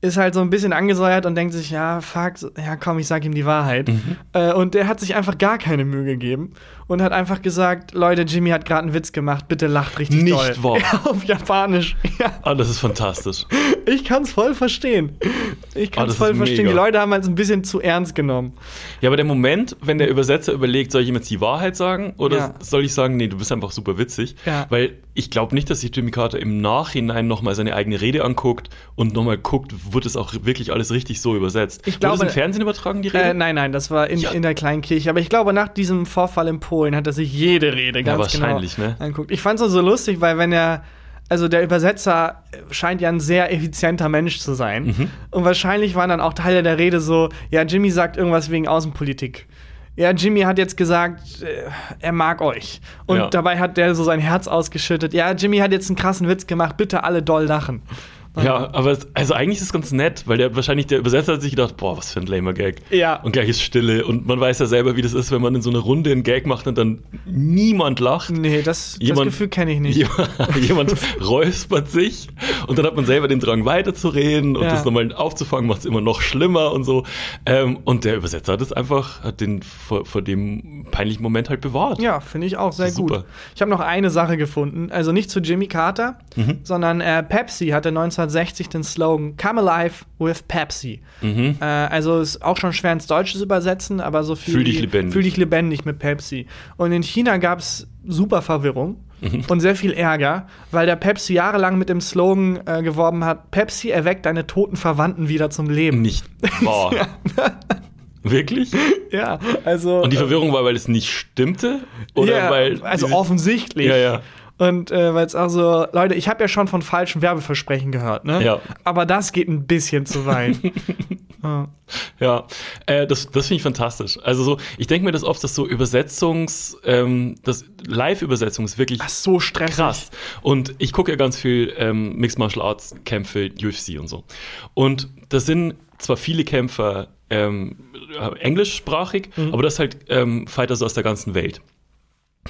ist halt so ein bisschen angesäuert und denkt sich, ja, fuck, ja komm, ich sag ihm die Wahrheit. Äh, und der hat sich einfach gar keine Mühe gegeben und hat einfach gesagt, Leute, Jimmy hat gerade einen Witz gemacht, bitte lacht richtig Nicht doll. wahr. Ja, auf Japanisch. Ja. Ah, das ist fantastisch. Ich kann's voll verstehen. Ich Ah, das voll ist verstehen. mega. Die Leute haben halt ein bisschen zu ernst genommen. Ja, aber der Moment, wenn der Übersetzer überlegt, soll ich ihm jetzt die Wahrheit sagen oder Ja. soll ich sagen, nee, du bist einfach super witzig? Ja. Weil ich glaube nicht, dass sich Jimmy Carter im Nachhinein nochmal seine eigene Rede anguckt und nochmal guckt, wird es auch wirklich alles richtig so übersetzt. Ich Wurde glaube- das im Fernsehen übertragen, die Rede? Äh, nein, nein, das war in, in der kleinen Kirche. Aber ich glaube, nach diesem Vorfall in Polen hat er sich jede Rede Ja, ganz wahrscheinlich, genau ne? anguckt. Ich fand es so lustig, weil wenn er, also der Übersetzer scheint ja ein sehr effizienter Mensch zu sein. Mhm. Und wahrscheinlich waren dann auch Teile der Rede so, ja, Jimmy sagt irgendwas wegen Außenpolitik. Ja, Jimmy hat jetzt gesagt, äh, er mag euch. Und Ja. dabei hat der so sein Herz ausgeschüttet. Ja, Jimmy hat jetzt einen krassen Witz gemacht, bitte alle doll lachen. Ja, aber es, also eigentlich ist es ganz nett, weil der wahrscheinlich der Übersetzer hat sich gedacht, boah, was für ein lamer Gag. Ja. Und gleich ist Stille und man weiß ja selber, wie das ist, wenn man in so einer Runde einen Gag macht und dann niemand lacht. Nee, das, das Jemand- Gefühl kenne ich nicht. Jemand, jemand räuspert sich und dann hat man selber den Drang weiterzureden und Ja. das nochmal aufzufangen macht es immer noch schlimmer und so. Ähm, und der Übersetzer hat es einfach, hat den vor, vor dem peinlichen Moment halt bewahrt. Ja, finde ich auch sehr Super. gut. Ich habe noch eine Sache gefunden, also nicht zu Jimmy Carter, Mhm. sondern äh, Pepsi hatte 1960 den Slogan Come Alive with Pepsi. Mhm. Äh, also ist auch schon schwer ins Deutsche zu übersetzen, aber so viel Fühl dich lebendig. Fühl dich lebendig mit Pepsi. Und in China gab es super Verwirrung Mhm. und sehr viel Ärger, weil der Pepsi jahrelang mit dem Slogan äh, geworben hat: Pepsi erweckt deine toten Verwandten wieder zum Leben. Nicht wahr. Wirklich? Ja, also. Und die Verwirrung war, weil es nicht stimmte? Oder ja, weil. also offensichtlich. Ja, ja. Und äh, weil es auch so, Leute, ich habe ja schon von falschen Werbeversprechen gehört, ne? Ja. Aber das geht ein bisschen zu weit. ja. Ja, äh, das, das finde ich fantastisch. Also so, ich denke mir das oft, dass so Übersetzungs, ähm, das Live-Übersetzung ist wirklich Ach, so stressig. krass. Und ich gucke ja ganz viel ähm, Mixed Martial Arts Kämpfe, UFC und so. Und das sind zwar viele Kämpfer ähm, englischsprachig, Mhm. aber das halt ähm, Fighter so aus der ganzen Welt.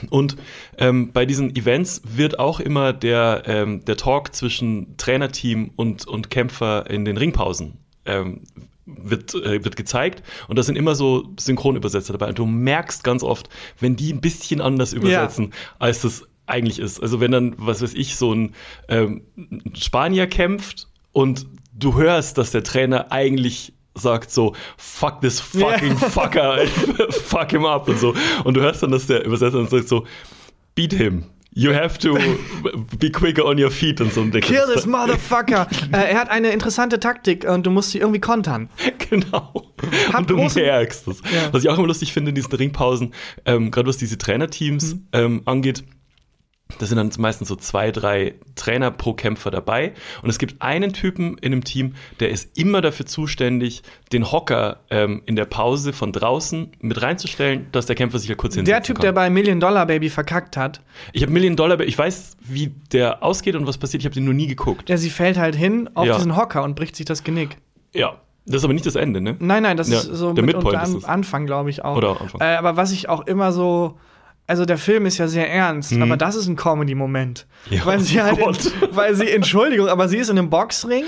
Und ähm, bei diesen Events wird auch immer der, ähm, der Talk zwischen Trainerteam und, und Kämpfer in den Ringpausen ähm, wird, äh, wird gezeigt. Und da sind immer so Synchronübersetzer dabei. Und du merkst ganz oft, wenn die ein bisschen anders übersetzen, als das eigentlich ist. Also wenn dann, was weiß ich, so ein ähm, Spanier kämpft und du hörst, dass der Trainer eigentlich sagt so, fuck this fucking fucker, fuck him up und so. Und du hörst dann, dass der Übersetzer dann sagt so, beat him. You have to be quicker on your feet und so. Und denke, Kill das- this motherfucker. äh, er hat eine interessante Taktik und du musst sie irgendwie kontern. Genau. Hab und du merkst es. Ja. Was ich auch immer lustig finde in diesen Ringpausen, ähm, gerade was diese Trainerteams Mhm. ähm, angeht, Da sind dann meistens so zwei, drei Trainer pro Kämpfer dabei. Und es gibt einen Typen in einem Team, der ist immer dafür zuständig, den Hocker ähm, in der Pause von draußen mit reinzustellen, dass der Kämpfer sich ja kurz hinsetzen Der Typ, kann. der bei Million Dollar Baby verkackt hat, Ich habe Million Dollar, ich weiß, wie der ausgeht und was passiert. Ich habe den nur nie geguckt. der sie fällt halt hin auf Ja. diesen Hocker und bricht sich das Genick. Ja, das ist aber nicht das Ende, ne? Nein, nein, das Ja, ist so der mit Midpoint an. Anfang, glaube ich auch. Oder Anfang. Äh, aber was ich auch immer so. Also der Film ist ja sehr ernst, aber das ist ein Comedy-Moment. Mhm. Ja, weil sie oh halt, in, weil sie, Entschuldigung, aber sie ist in einem Boxring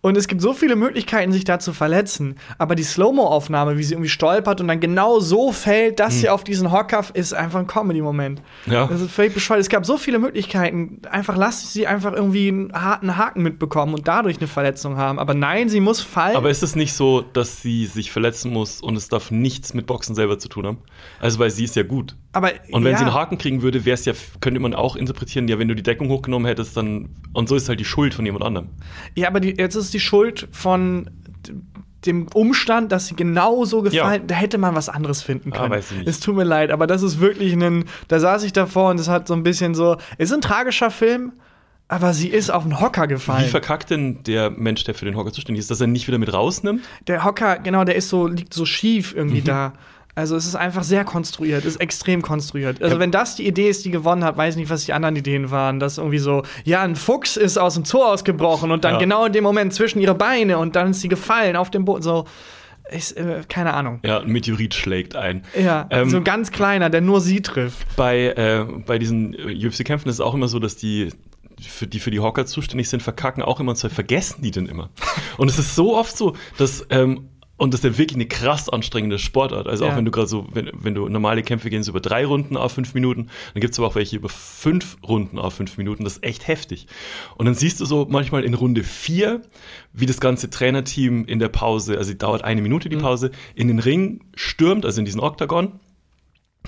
und es gibt so viele Möglichkeiten, sich da zu verletzen. Aber die Slow-Mo-Aufnahme, wie sie irgendwie stolpert und dann genau so fällt, dass sie auf diesen Hocker ist einfach ein Comedy-Moment. Mhm. Ja. Das ist völlig bescheuert. Es gab so viele Möglichkeiten. Einfach lass sie einfach irgendwie einen harten Haken mitbekommen und dadurch eine Verletzung haben. Aber nein, sie muss fallen. Aber ist es nicht so, dass sie sich verletzen muss und es darf nichts mit Boxen selber zu tun haben? Also, weil sie ist ja gut. Aber, Und wenn ja. sie einen Haken kriegen würde, wäre es ja, könnte man auch interpretieren, ja, wenn du die Deckung hochgenommen hättest, dann. Und so ist halt die Schuld von jemand anderem. Ja, aber die, jetzt ist die Schuld von dem Umstand, dass sie genau so gefallen, Ja. da hätte man was anderes finden Ah, können. nicht. Es tut mir leid, aber das ist wirklich ein, da saß ich davor und es hat so ein bisschen so, es ist ein tragischer Film, aber sie ist auf den Hocker Wie gefallen. verkackt denn der Mensch, der für den Hocker zuständig ist, dass er nicht wieder mit rausnimmt? Der Hocker, genau, der ist so, liegt so schief Mhm. irgendwie da. Also es ist einfach sehr konstruiert, ist extrem konstruiert. Also wenn das die Idee ist, die gewonnen hat, weiß nicht, was die anderen Ideen waren. Dass irgendwie so, ja, ein Fuchs ist aus dem Zoo ausgebrochen und dann Ja. genau in dem Moment zwischen ihre Beine und dann ist sie gefallen auf dem Boden. So, ist, äh, keine Ahnung. Ja, ein Meteorit schlägt ein. Ja, Ähm, so ein ganz kleiner, der nur sie trifft. Bei, äh, bei diesen UFC-Kämpfen ist es auch immer so, dass die, für die für die Hocker zuständig sind, verkacken auch immer und zwar vergessen die denn immer. Und es ist so oft so, dass. Ähm, und das ist ja wirklich eine krass anstrengende Sportart. Also auch Ja. wenn du gerade so, wenn, wenn du normale Kämpfe gehen so über drei Runden auf fünf Minuten, dann gibt es aber auch welche über fünf Runden auf fünf Minuten. Das ist echt heftig. Und dann siehst du so manchmal in Runde vier, wie das ganze Trainerteam in der Pause, also dauert eine Minute die Pause, in den Ring stürmt, also in diesen Oktagon,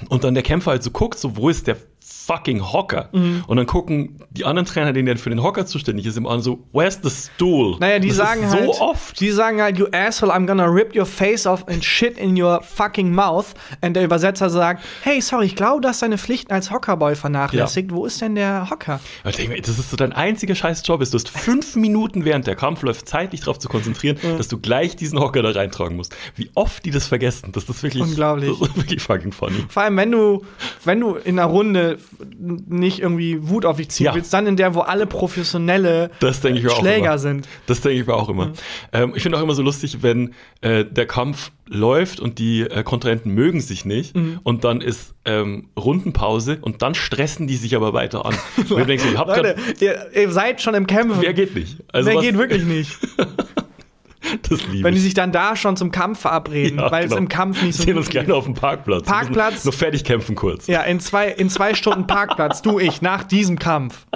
und dann der Kämpfer halt so guckt, so, wo ist der fucking Hocker? Mhm. Und dann gucken die anderen Trainer, denen der für den Hocker zuständig ist, immer an so, where's the stool? Naja, die sagen ist halt, so oft. die sagen halt, you asshole, I'm gonna rip your face off and shit in your fucking mouth. Und der Übersetzer sagt, hey, sorry, ich glaube, du hast deine Pflichten als Hockerboy vernachlässigt. Wo ist denn der Hocker? Und ich denke mir, das ist so dein einziger scheiß Job ist. Du hast fünf Minuten während der Kampf läuft Zeit, dich darauf zu konzentrieren, dass du gleich diesen Hocker da reintragen musst. Wie oft die das vergessen, das ist wirklich, Unglaublich. Das ist wirklich fucking funny. Vor allem, wenn du, wenn du in einer Runde nicht irgendwie Wut auf dich ziehen Ja. willst, dann in der, wo alle professionelle Schläger sind. Das denke ich mir auch immer. Ähm, ich finde auch immer so lustig, wenn äh, der Kampf läuft und die äh, Kontrahenten mögen sich nicht Mhm. und dann ist ähm, Rundenpause und dann stressen die sich aber weiter an. Ich denke ich Leute, ihr, ihr seid schon im Kämpfen. wer geht nicht? Also Wer geht wirklich nicht? Das liebe Wenn die ich. sich dann da schon zum Kampf verabreden, Ja, weil genau. es im Kampf nicht so sehen uns noch auf dem Parkplatz. Parkplatz. Noch fertig kämpfen kurz. Ja, in zwei, in zwei Stunden Parkplatz, du, ich, nach diesem Kampf.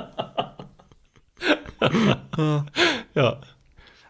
Ja.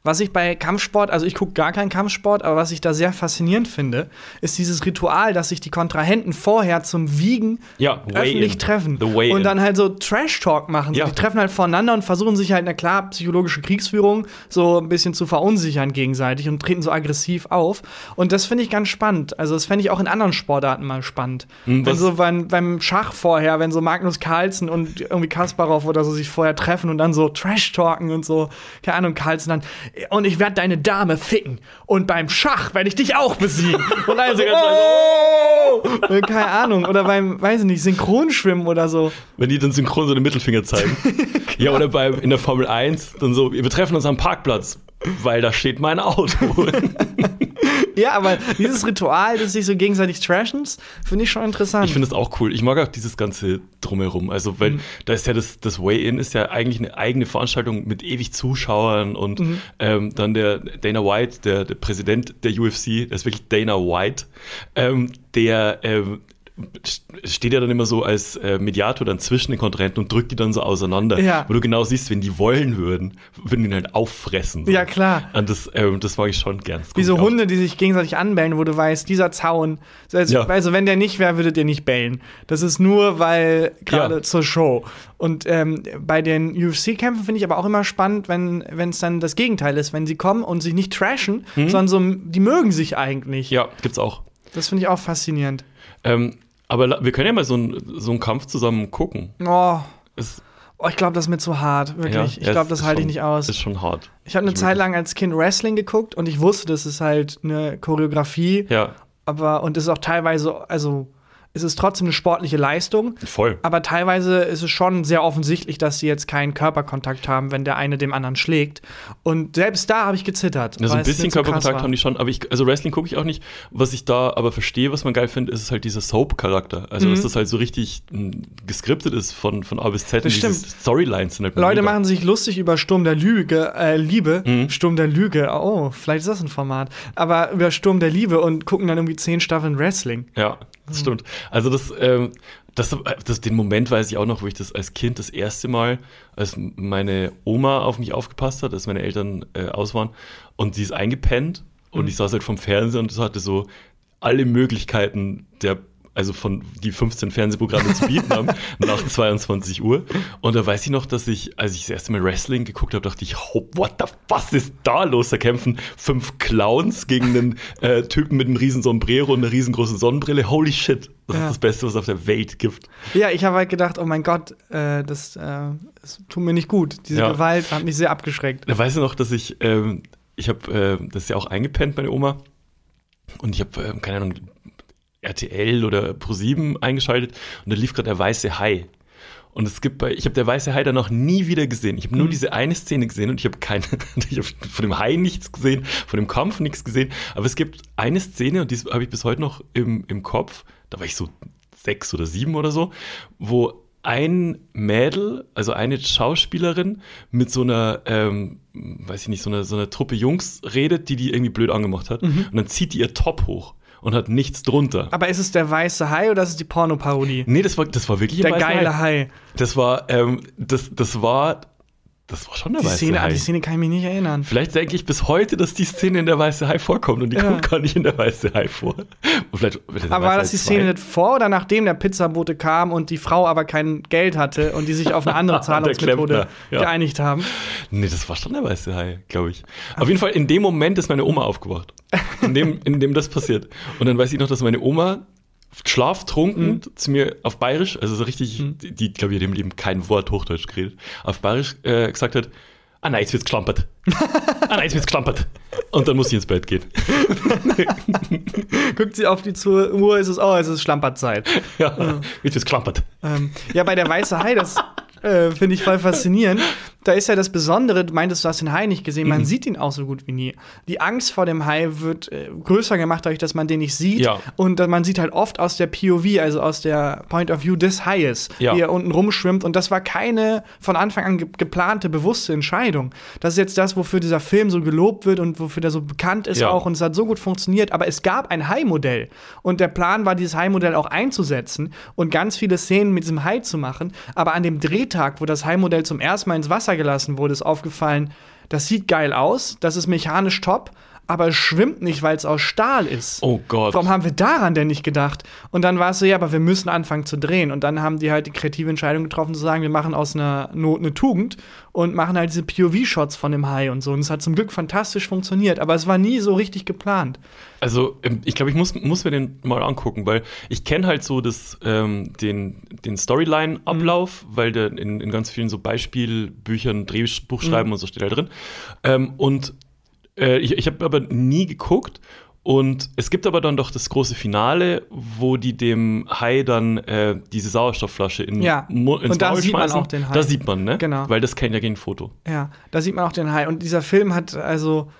Was ich bei Kampfsport, also ich gucke gar keinen Kampfsport, aber was ich da sehr faszinierend finde, ist dieses Ritual, dass sich die Kontrahenten vorher zum Wiegen Ja, öffentlich treffen The Weigh-in. und dann halt so Trash-Talk machen. Ja. So, die treffen halt voneinander und versuchen sich halt, na klar, psychologische Kriegsführung so ein bisschen zu verunsichern gegenseitig und treten so aggressiv auf. Und das finde ich ganz spannend. Also das fände ich auch in anderen Sportarten mal spannend. Hm, wenn was- so beim, beim Schach vorher, wenn so Magnus Carlsen und irgendwie Kasparov oder so sich vorher treffen und dann so Trash-Talken und so, keine Ahnung, Carlsen dann, und ich werde deine Dame ficken. Und beim Schach werde ich dich auch besiegen. Und dann so, oh! Und keine Ahnung. Oder beim, weiß ich nicht, Synchronschwimmen oder so. Wenn die dann synchron so den Mittelfinger zeigen. ja, oder bei, in der Formel 1 dann so, wir treffen uns am Parkplatz, weil da steht mein Auto. Ja, aber dieses Ritual, das sich so gegenseitig trashen, finde ich schon interessant. Ich finde das auch cool. Ich mag auch dieses ganze Drumherum. Also, weil da ist ja das, das Way-In ist ja eigentlich eine eigene Veranstaltung mit ewig Zuschauern und ähm, dann der Dana White, der, der Präsident der UFC, der ist wirklich Dana White, ähm, der ähm, steht ja dann immer so als äh, Mediator dann zwischen den Kontrahenten und drückt die dann so auseinander. Ja. Wo du genau siehst, wenn die wollen würden, würden die halt auffressen. So. Ja, klar. Und das, ähm, das mag ich schon gern. Wie so. Hunde, die sich gegenseitig anbellen, wo du weißt, dieser Zaun, also, Ja. also wenn der nicht wäre, würdet ihr nicht bellen. Das ist nur, weil gerade Ja. zur Show. Und ähm, bei den UFC-Kämpfen finde ich aber auch immer spannend, wenn es dann das Gegenteil ist, wenn sie kommen und sich nicht trashen, sondern so, die mögen sich eigentlich. Mhm. Ja, gibt's auch. Das finde ich auch faszinierend. Ähm, aber wir können ja mal so, ein, so einen Kampf zusammen gucken. Oh, Ist, Oh, ich glaube, das ist mir zu hart, wirklich. ja, ich glaube, es das halte ich nicht aus. Ist schon hart. Ich habe eine Ist Zeit lang als Kind Wrestling geguckt und ich wusste, das ist halt eine Choreografie, Ja, aber und es ist auch teilweise, also es ist trotzdem eine sportliche Leistung, voll. aber teilweise ist es schon sehr offensichtlich, dass sie jetzt keinen Körperkontakt haben, wenn der eine dem anderen schlägt. Und selbst da habe ich gezittert. Also ein bisschen Körperkontakt haben die schon, aber ich, also Wrestling gucke ich auch nicht. Was ich da aber verstehe, was man geil findet, ist es halt dieser Soap-Charakter. Also, dass das halt so richtig mh, geskriptet ist von, von A bis Z. Mhm. Das stimmt. Storylines sind halt Leute mega. machen sich lustig über Sturm der Lüge, äh, Liebe, Mhm. Sturm der Lüge, oh, vielleicht ist das ein Format, aber über Sturm der Liebe und gucken dann irgendwie zehn Staffeln Wrestling. Ja, das stimmt. Also das, ähm, das, das, den Moment weiß ich auch noch, wo ich das als Kind das erste Mal, als meine Oma auf mich aufgepasst hat, als meine Eltern äh, aus waren und sie ist eingepennt und ich saß halt vom Fernseher und hatte so alle Möglichkeiten der also von die 15 Fernsehprogramme zu bieten haben, nach 22 Uhr. Und da weiß ich noch, dass ich, als ich das erste Mal Wrestling geguckt habe, dachte ich, oh, what the, was ist da los? Da kämpfen fünf Clowns gegen einen äh, Typen mit einem riesen Sombrero und einer riesengroßen Sonnenbrille. Holy shit, das Ja. ist das Beste, was es auf der Welt gibt. Ja, ich habe halt gedacht, oh mein Gott, äh, das, äh, das tut mir nicht gut. Diese Ja. Gewalt hat mich sehr abgeschreckt. Da weiß ich noch, dass ich, ähm, ich habe, äh, das ist ja auch eingepennt, meine Oma. Und ich habe, ähm, keine Ahnung, RTL oder Pro7 eingeschaltet und da lief gerade der weiße Hai. Und es gibt bei, ich habe der weiße Hai dann noch nie wieder gesehen. Ich habe nur diese eine Szene gesehen und ich habe keine, ich habe von dem Hai nichts gesehen, von dem Kampf nichts gesehen. Aber es gibt eine Szene und die habe ich bis heute noch im, im Kopf. Da war ich so sechs oder sieben oder so, wo ein Mädel, also eine Schauspielerin mit so einer, ähm, weiß ich nicht, so einer, so einer Truppe Jungs redet, die die irgendwie blöd angemacht hat. Und dann zieht die ihr Top hoch und hat nichts drunter. Aber ist es der weiße Hai oder ist es die Pornoparodie? Nee, das war, das war wirklich Der geile Hai. Hai. Das war, ähm, das, das war, das war schon der Die weiße Szene, Hai. an die Szene kann ich mich nicht erinnern. Vielleicht denke ich bis heute, dass die Szene in der Weiße Hai vorkommt und die Ja. kommt gar nicht in der Weiße Hai vor. Aber war das die Szene 2. nicht vor oder nachdem der Pizzabote kam und die Frau aber kein Geld hatte und die sich auf eine andere Der Zahlungsmethode ja. geeinigt haben? Nee, das war schon der Weiße Hai, glaube ich. Auf jeden Fall, in dem Moment ist meine Oma aufgewacht. In dem, in dem das passiert. Und dann weiß ich noch, dass meine Oma schlaftrunken Mhm. zu mir auf Bayerisch, also so richtig, die, die glaube ich, hat im Leben kein Wort Hochdeutsch geredet, auf Bayerisch äh, gesagt hat, ah nein, jetzt wird's geschlampert. ah nein, jetzt wird's geschlampert. Und dann muss ich ins Bett gehen. Guckt sie auf die Uhr, ist es, oh, es ist Schlamperzeit. Ja, jetzt wird's geschlampert. Ähm, ja, bei der Weiße Hai, das äh, finde ich voll faszinierend. Da ist ja das Besondere, du meintest, du hast den Hai nicht gesehen, Mhm. man sieht ihn auch so gut wie nie. Die Angst vor dem Hai wird äh, größer gemacht, dadurch, dass man den nicht sieht. Ja. Und äh, man sieht halt oft aus der POV, also aus der Point of View des Haies, Ja. wie er unten rumschwimmt. Und das war keine von Anfang an ge geplante, bewusste Entscheidung. Das ist jetzt das, wofür dieser Film so gelobt wird und wofür der so bekannt ist Ja. auch. Und es hat so gut funktioniert. Aber es gab ein Hai-Modell. Und der Plan war, dieses Hai-Modell auch einzusetzen und ganz viele Szenen mit diesem Hai zu machen. Aber an dem Drehtag, wo das Hai-Modell zum ersten Mal ins Wasser gelassen wurde, ist aufgefallen, das sieht geil aus, das ist mechanisch top, aber es schwimmt nicht, weil es aus Stahl ist. Oh Gott. Warum haben wir daran denn nicht gedacht? Und dann war es so, ja, aber wir müssen anfangen zu drehen. Und dann haben die halt die kreative Entscheidung getroffen, zu sagen, wir machen aus einer Not eine Tugend und machen halt diese POV-Shots von dem Hai und so. Und es hat zum Glück fantastisch funktioniert, aber es war nie so richtig geplant. Also, ähm, ich glaube, ich muss, muss mir den mal angucken, weil ich kenne halt so das, ähm, den, den Storyline-Ablauf, weil der in, in ganz vielen so Beispielbüchern, Drehbuchschreiben und so steht da drin. Ähm, und äh, ich, ich habe aber nie geguckt. Und es gibt aber dann doch das große Finale, wo die dem Hai dann äh, diese Sauerstoffflasche in, Ja. Mu- ins Und da Maul sieht man schmeißen. auch den Hai. Da sieht man, ne? Genau. Weil das kennt ja gegen Foto. Ja, da sieht man auch den Hai. Und dieser Film hat also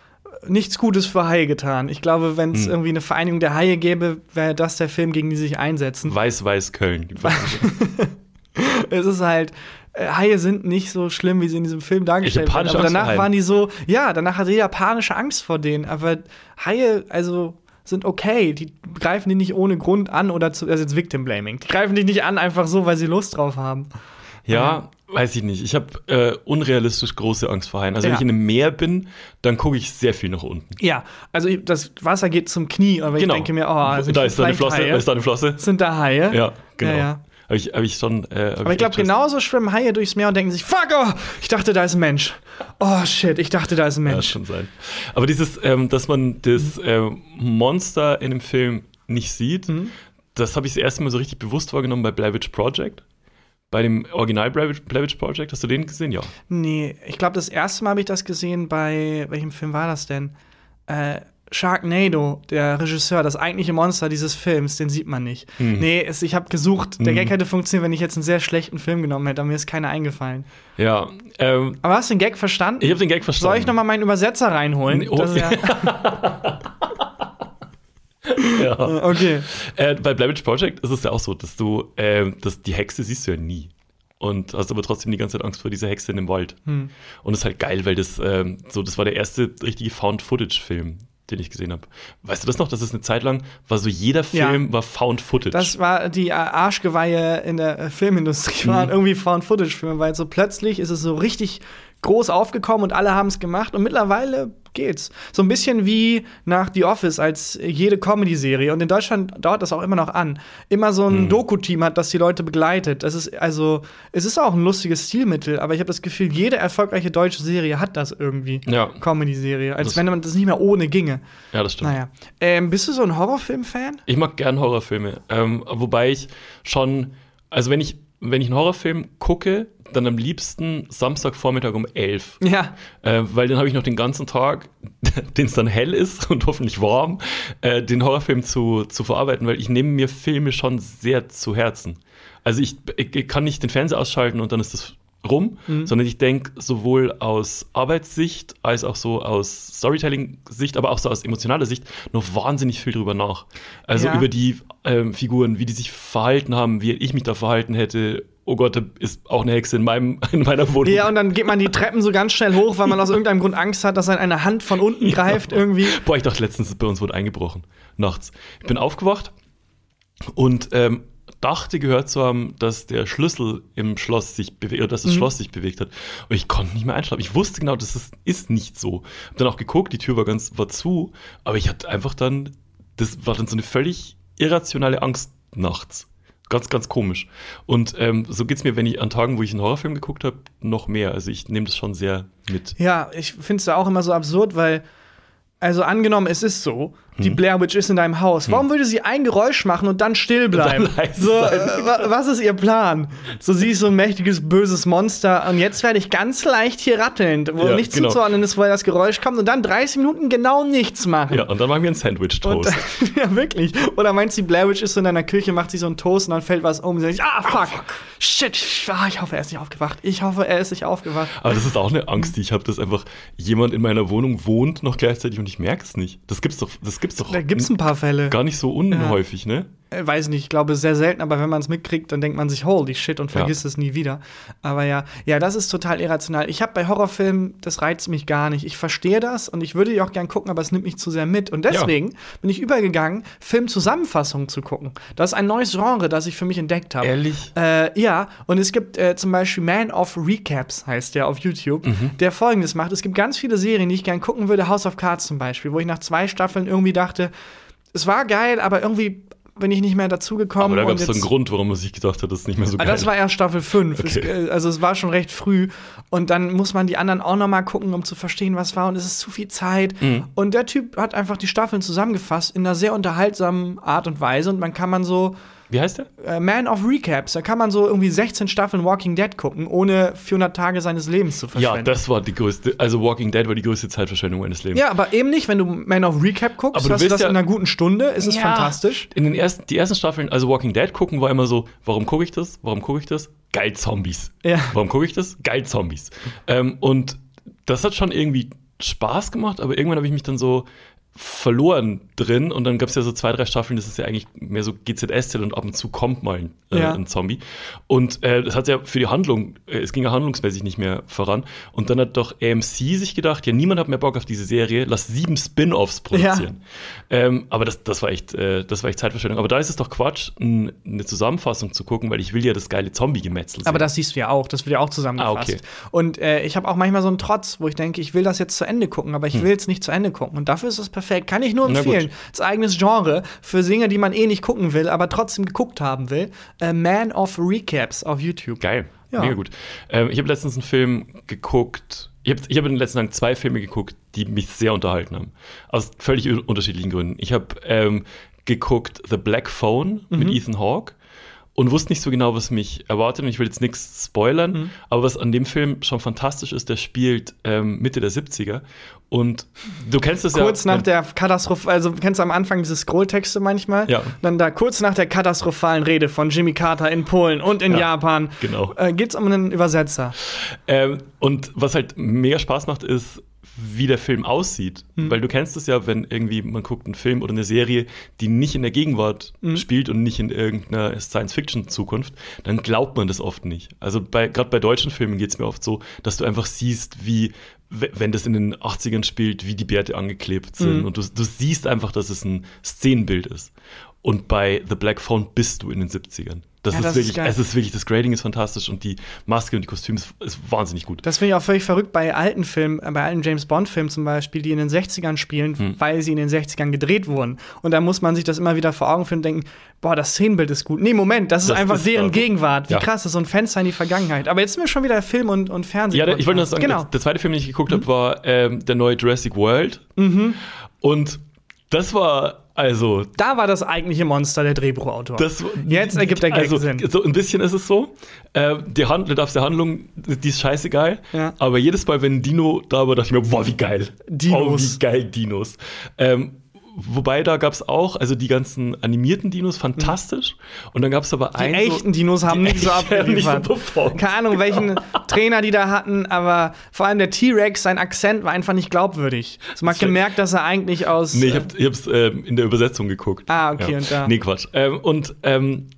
nichts Gutes für Haie getan. Ich glaube, wenn es Hm. irgendwie eine Vereinigung der Haie gäbe, wäre das der Film, gegen die sich einsetzen. Weiß, weiß, Köln. Es ist halt, Haie sind nicht so schlimm, wie sie in diesem Film dargestellt werden. Aber danach waren die so, ja, danach hatte jeder panische Angst vor denen. Aber Haie, also sind okay. Die greifen die nicht ohne Grund an oder zu, also jetzt Victim Blaming. Die greifen dich nicht an, einfach so, weil sie Lust drauf haben. Ja, weiß ich nicht. Ich habe äh, unrealistisch große Angst vor Haien. Also wenn Ja. ich in einem Meer bin, dann gucke ich sehr viel nach unten. Ja, also das Wasser geht zum Knie, aber ich denke mir, oh, Genau. da ist da eine Flosse. Haie? Da ist da eine Flosse. Sind da Haie? Ja, genau. Ja, ja. Habe ich, hab ich schon. Äh, Aber ich glaube, genauso schwimmen Haie durchs Meer und denken sich, fuck, oh, ich dachte, da ist ein Mensch. Oh, shit, ich dachte, da ist ein Ja, Mensch. schon sein. Aber dieses, ähm, dass man das ähm, Monster in einem Film nicht sieht, Mhm. das habe ich das erste Mal so richtig bewusst wahrgenommen bei Blair Witch Project. bei dem Original Witch Project. Hast du den gesehen? Ja. Nee, ich glaube, das erste Mal habe ich das gesehen bei, welchem Film war das denn? Äh, Sharknado, der Regisseur, das eigentliche Monster dieses Films, den sieht man nicht. Mhm. Nee, es, ich habe gesucht. Der Gag hätte funktioniert, wenn ich jetzt einen sehr schlechten Film genommen hätte, aber mir ist keiner eingefallen. Ja. Ähm, Aber hast du den Gag verstanden? ich habe den Gag verstanden. Soll ich noch mal meinen Übersetzer reinholen? Nee, oh, ja, ja. okay. Äh, bei Witch Project ist es ja auch so, dass du, äh, dass die Hexe siehst du ja nie. Und hast aber trotzdem die ganze Zeit Angst vor dieser Hexe in dem Wald. Hm. Und das ist halt geil, weil das, ähm, so, das war der erste richtige Found-Footage-Film, den ich gesehen habe. Weißt du das noch? Das ist eine Zeit lang, war so jeder Ja. Film war Found-Footage. Das war die Arschgeweihe in der äh, Filmindustrie, Mhm. waren irgendwie Found-Footage-Filme, weil so plötzlich ist es so richtig groß aufgekommen und alle haben es gemacht und mittlerweile geht's. So ein bisschen wie nach The Office als jede Comedy-Serie und in Deutschland dauert das auch immer noch an. Immer so ein Doku-Team hat, das die Leute begleitet. Das ist also, es ist auch ein lustiges Stilmittel, aber ich habe das Gefühl, jede erfolgreiche deutsche Serie hat das irgendwie. Ja. Comedy-Serie, als Das- wenn man das nicht mehr ohne ginge. ja, das stimmt. Naja. Ähm, bist du so ein Horrorfilm-Fan? Ich mag gern Horrorfilme. Ähm, wobei ich schon, also wenn ich, wenn ich einen Horrorfilm gucke, dann am liebsten Samstagvormittag um 11. Ja. Äh, weil dann habe ich noch den ganzen Tag, den es dann hell ist und hoffentlich warm, äh, den Horrorfilm zu, zu verarbeiten, weil ich nehme mir Filme schon sehr zu Herzen. Also ich, ich kann nicht den Fernseher ausschalten und dann ist das rum, Mhm. sondern ich denke sowohl aus Arbeitssicht als auch so aus Storytelling-Sicht, aber auch so aus emotionaler Sicht noch wahnsinnig viel drüber nach. Also Ja. über die ähm, Figuren, wie die sich verhalten haben, wie ich mich da verhalten hätte. Oh Gott, da ist auch eine Hexe in, meinem, in meiner Wohnung. Ja, und dann geht man die Treppen so ganz schnell hoch, weil man aus irgendeinem Grund Angst hat, dass eine Hand von unten greift irgendwie. Boah, ich dachte letztens, bei uns wurde eingebrochen. Nachts. Ich bin aufgewacht und ähm, dachte gehört zu haben, dass der Schlüssel im Schloss sich bewegt, oder dass das Schloss sich bewegt hat. Und ich konnte nicht mehr einschlafen. Ich wusste genau, das ist, ist nicht so. Hab dann auch geguckt, die Tür war ganz, war zu, aber ich hatte einfach dann, das war dann so eine völlig irrationale Angst nachts. Ganz, ganz komisch. Und ähm, so geht's mir, wenn ich an Tagen, wo ich einen Horrorfilm geguckt habe, noch mehr. Also ich nehme das schon sehr mit. Ja, ich finde es ja auch immer so absurd, weil, also angenommen, es ist so, die Hm. Blair Witch ist in deinem Haus. Warum würde sie ein Geräusch machen und dann still bleiben? dann so, äh, wa- was ist ihr Plan? So, sie ist so ein mächtiges, böses Monster und jetzt werde ich ganz leicht hier ratteln, wo Ja, nicht genau. zuzuordnen ist, woher das Geräusch kommt und dann 30 Minuten genau nichts machen. Ja, und dann machen wir einen Und, Sandwich-Toast. ja, wirklich. Oder meinst du, die Blair Witch ist so in deiner Küche, macht sich so einen Toast und dann fällt was um und sagt, ah, fuck, shit, ah, ich hoffe, er ist nicht aufgewacht. Ich hoffe, er ist nicht aufgewacht. Aber das ist auch eine Angst, die ich habe, dass einfach jemand in meiner Wohnung wohnt noch gleichzeitig und ich merke es nicht. Das gibt's doch, das gibt's doch Da gibt's ein paar Fälle. gar nicht so unhäufig, ne? Äh, weiß nicht, ich glaube sehr selten, aber wenn man es mitkriegt, dann denkt man sich, holy shit, und vergisst es nie wieder. Aber ja, ja, das ist total irrational. Ich habe bei Horrorfilmen, das reizt mich gar nicht. Ich verstehe das und ich würde die auch gern gucken, aber es nimmt mich zu sehr mit. Und deswegen bin ich übergegangen, Filmzusammenfassungen zu gucken. Das ist ein neues Genre, das ich für mich entdeckt habe. Ehrlich? Äh, ja, und es gibt äh, zum Beispiel Man of Recaps, heißt der auf YouTube, Mhm. der folgendes macht. Es gibt ganz viele Serien, die ich gern gucken würde. House of Cards zum Beispiel, wo ich nach zwei Staffeln irgendwie dachte, es war geil, aber irgendwie bin ich nicht mehr dazugekommen. Aber da gab es so einen Grund, warum man sich gedacht hat, das ist nicht mehr so Ah, geil. das war erst Staffel 5. Okay. Es, also es war schon recht früh. Und dann muss man die anderen auch noch mal gucken, um zu verstehen, was war. Und es ist zu viel Zeit. Mhm. Und der Typ hat einfach die Staffeln zusammengefasst in einer sehr unterhaltsamen Art und Weise. Und man kann man so Wie heißt der? äh, Man of Recaps, da kann man so irgendwie 16 Staffeln Walking Dead gucken, ohne 400 Tage seines Lebens zu verschwenden. Ja, das war die größte, also Walking Dead war die größte Zeitverschwendung meines Lebens. Ja, aber eben nicht, wenn du Man of Recap guckst, Aber du hast du willst das ja- in einer guten Stunde, ist es Ja. fantastisch. In den ersten, die ersten Staffeln, also Walking Dead gucken, war immer so, warum gucke ich das? Warum gucke ich das? Geil Zombies. Ja. Warum gucke ich das? Geil Zombies. Ähm, und das hat schon irgendwie Spaß gemacht, aber irgendwann habe ich mich dann so verloren drin und dann gab es ja so zwei, drei Staffeln, das ist ja eigentlich mehr so GZSZ und ab und zu kommt mal ein, äh, Ja. ein Zombie. Und äh, das hat ja für die Handlung, äh, es ging ja handlungsmäßig nicht mehr voran. Und dann hat doch AMC sich gedacht, ja, niemand hat mehr Bock auf diese Serie, lass sieben Spin-Offs produzieren. Ähm, aber das, das war echt, äh, das war echt Zeitverschwendung. Aber da ist es doch Quatsch, n- eine Zusammenfassung zu gucken, weil ich will ja das geile Zombie-Gemetzel sehen. Aber das siehst du ja auch, das wird ja auch zusammengefasst. Ah, okay. Und äh, ich habe auch manchmal so einen Trotz, wo ich denke, ich will das jetzt zu Ende gucken, aber ich will es nicht zu Ende gucken. Und dafür ist es perfekt. Kann ich nur empfehlen. Das eigenes Genre für Dinge, die man eh nicht gucken will, aber trotzdem geguckt haben will. Äh, Man of Recaps auf YouTube. Geil, Ja. mega gut. Ähm, ich habe letztens einen Film geguckt. Ich habe ich hab in den letzten Tagen zwei Filme geguckt, die mich sehr unterhalten haben. Aus völlig unterschiedlichen Gründen. Ich habe ähm, geguckt The Black Phone Mhm. mit Ethan Hawke und wusste nicht so genau, was mich erwartet. Und ich will jetzt nichts spoilern, Mhm. aber was an dem Film schon fantastisch ist, der spielt ähm, Mitte der 70er. Und du kennst es Kurz ja. nach der Katastrophe, also kennst du am Anfang diese Scrolltexte manchmal? Ja. Dann da kurz nach der katastrophalen Rede von Jimmy Carter in Polen und in Ja, Japan genau. äh, geht's um einen Übersetzer. Ähm, und was halt mega Spaß macht, ist, wie der Film aussieht. Mhm. Weil du kennst es ja, wenn irgendwie man guckt einen Film oder eine Serie, die nicht in der Gegenwart Mhm. spielt und nicht in irgendeiner Science-Fiction-Zukunft, dann glaubt man das oft nicht. Also bei, gerade bei deutschen Filmen geht es mir oft so, dass du einfach siehst, wie, wenn das in den 80ern spielt, wie die Bärte angeklebt sind. Mhm. Und du, du siehst einfach, dass es ein Szenenbild ist. Und bei The Black Phone bist du in den 70ern. Das, Ja, ist das ist wirklich, geil. es ist wirklich, das Grading ist fantastisch und die Maske und die Kostüme ist, ist wahnsinnig gut. Das finde ich auch völlig verrückt bei alten Filmen, äh, bei alten James Bond-Filmen zum Beispiel, die in den 60ern spielen, Hm. weil sie in den 60ern gedreht wurden. Und da muss man sich das immer wieder vor Augen führen und denken, boah, das Szenenbild ist gut. Nee, Moment, das ist Das einfach ist deren also- Gegenwart. Wie Ja. krass, das ist so ein Fenster in die Vergangenheit. Aber jetzt sind wir schon wieder Film und, und Fernsehen. Ja, der, ich wollte nur sagen, Genau. der, der zweite Film, den ich geguckt habe, war ähm, der neue Jurassic World. Und das war also Da war das eigentliche Monster der Drehbuchautor. das, Jetzt ergibt Gag also, Sinn. So ein bisschen ist es so. Äh, die Hand, du darfst der Handlung, die ist scheißegal. Ja. Aber jedes Mal, wenn ein Dino da war, dachte ich mir, boah, wie geil. Dinos. Oh, wie geil Dinos. Ähm, wobei da gab es auch, also die ganzen animierten Dinos, fantastisch. Und dann gab es aber die einen. echten Dinos haben die nicht so haben nicht so abgeliefert. Keine Ahnung, welchen Trainer die da hatten, aber vor allem der T-Rex, sein Akzent war einfach nicht glaubwürdig. Also man hat gemerkt, dass er eigentlich aus. Nee, ich äh, hab, ich hab's ähm, in der Übersetzung geguckt. Ah, okay, und da- Nee, Quatsch. Ähm, und ähm,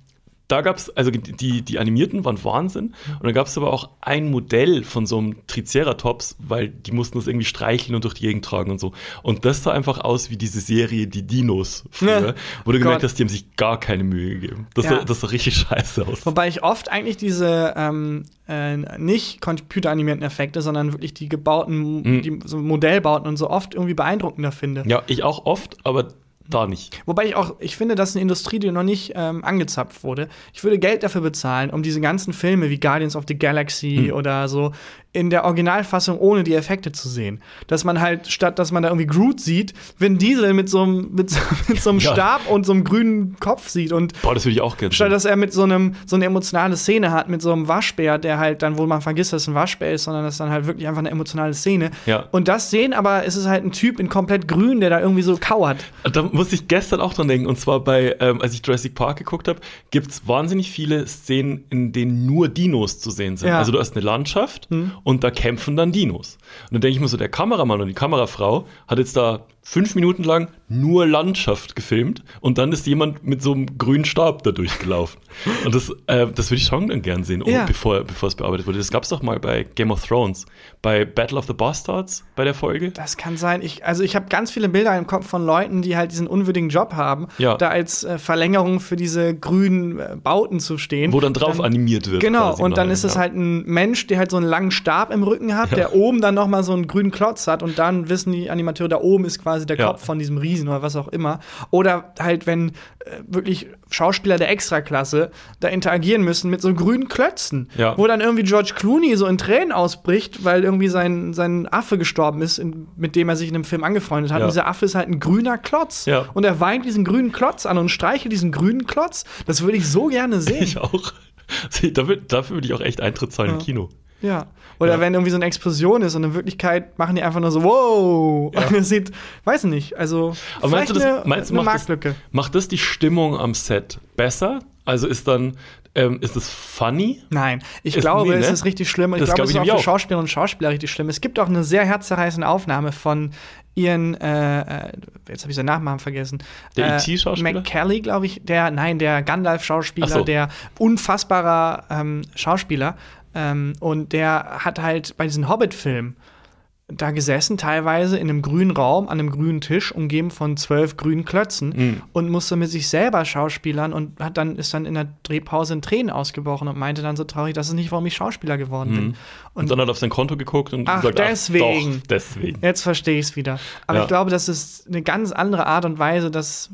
da gab's, also die, die animierten waren Wahnsinn. Und dann gab's aber auch ein Modell von so einem Triceratops, weil die mussten das irgendwie streicheln und durch die Gegend tragen und so. Und das sah einfach aus wie diese Serie Die Dinos früher, Ja. wo du gemerkt Gott. hast, die haben sich gar keine Mühe gegeben. Das, Ja. sah, das sah richtig scheiße aus. Wobei ich oft eigentlich diese ähm, äh, nicht computeranimierten Effekte, sondern wirklich die gebauten, Mhm. die, so Modellbauten und so oft irgendwie beeindruckender finde. Ja, ich auch oft, aber da nicht. Wobei ich auch, ich finde, das ist eine Industrie, die noch nicht ähm, angezapft wurde. Ich würde Geld dafür bezahlen, um diese ganzen Filme wie Guardians of the Galaxy Hm. oder so in der Originalfassung ohne die Effekte zu sehen. Dass man halt, statt dass man da irgendwie Groot sieht, Vin Diesel mit so einem, mit so, mit so einem Ja. Stab und so einem grünen Kopf sieht und Boah, das würde ich auch gerne Statt dass er mit so einem so eine emotionale Szene hat mit so einem Waschbär, der halt dann, wo man vergisst, dass es ein Waschbär ist, sondern das ist dann halt wirklich einfach eine emotionale Szene. Ja. Und das sehen, aber es ist halt ein Typ in komplett grün, der da irgendwie so kauert. Da muss ich gestern auch dran denken. Und zwar bei, ähm, als ich Jurassic Park geguckt habe, gibt es wahnsinnig viele Szenen, in denen nur Dinos zu sehen sind. Ja. Also du hast eine Landschaft und da kämpfen dann Dinos. Und dann denke ich mir so, der Kameramann und die Kamerafrau hat jetzt da fünf Minuten lang nur Landschaft gefilmt und dann ist jemand mit so einem grünen Stab da durchgelaufen. und das, äh, das würde ich schon dann gern sehen, oh, Ja. bevor, bevor es bearbeitet wurde. Das gab es doch mal bei Game of Thrones, bei Battle of the Bastards, bei der Folge. Das kann sein. Ich, also ich habe ganz viele Bilder im Kopf von Leuten, die halt diesen unwürdigen Job haben, Ja. da als äh, Verlängerung für diese grünen äh, Bauten zu stehen. Wo dann drauf animiert wird. Genau, und dann ist es ja. halt ein Mensch, der halt so einen langen Stab im Rücken hat, der oben dann noch mal so einen grünen Klotz hat und dann wissen die Animateure, da oben ist quasi der Ja. Kopf von diesem Riesen oder was auch immer. Oder halt, wenn äh, wirklich Schauspieler der Extraklasse da interagieren müssen mit so grünen Klötzen, Ja. wo dann irgendwie George Clooney so in Tränen ausbricht, weil irgendwie sein, sein Affe gestorben ist, in, mit dem er sich in dem Film angefreundet hat. Ja. Und dieser Affe ist halt ein grüner Klotz. Und er weint diesen grünen Klotz an und streichelt diesen grünen Klotz. Das würde ich so gerne sehen. Ich auch. Dafür, dafür würde ich auch echt Eintritt zahlen im Kino. Ja. Oder Ja. wenn irgendwie so eine Explosion ist und in Wirklichkeit machen die einfach nur so, wow. Ja. Und es sieht, weiß nicht, also Aber meinst du, das, eine, meinst eine macht, das, macht das die Stimmung am Set besser? Also ist dann, ähm, ist es funny? Nein, ich Ist- glaube, es ne? ist richtig schlimm. Ich Das glaube, glaub es ist auch für auch. Schauspieler und Schauspieler richtig schlimm. Es gibt auch eine sehr herzzerreißende Aufnahme von ihren, äh, äh, jetzt habe ich seinen Nachnamen vergessen. Der äh, E.T.-Schauspieler? McKelly, glaube ich. Der, nein, der Gandalf-Schauspieler, so. der unfassbarer ähm, Schauspieler. Ähm, und der hat halt bei diesen Hobbit-Filmen da gesessen, teilweise in einem grünen Raum, an einem grünen Tisch, umgeben von zwölf grünen Klötzen Mhm. und musste mit sich selber schauspielern und hat dann, ist dann in der Drehpause in Tränen ausgebrochen und meinte dann so traurig, das ist nicht, warum ich Schauspieler geworden bin. Mhm. Und, dann hat er auf sein Konto geguckt und Ach, gesagt, deswegen. ach, doch, deswegen. Jetzt verstehe ich es wieder. Aber Ja. ich glaube, das ist eine ganz andere Art und Weise, das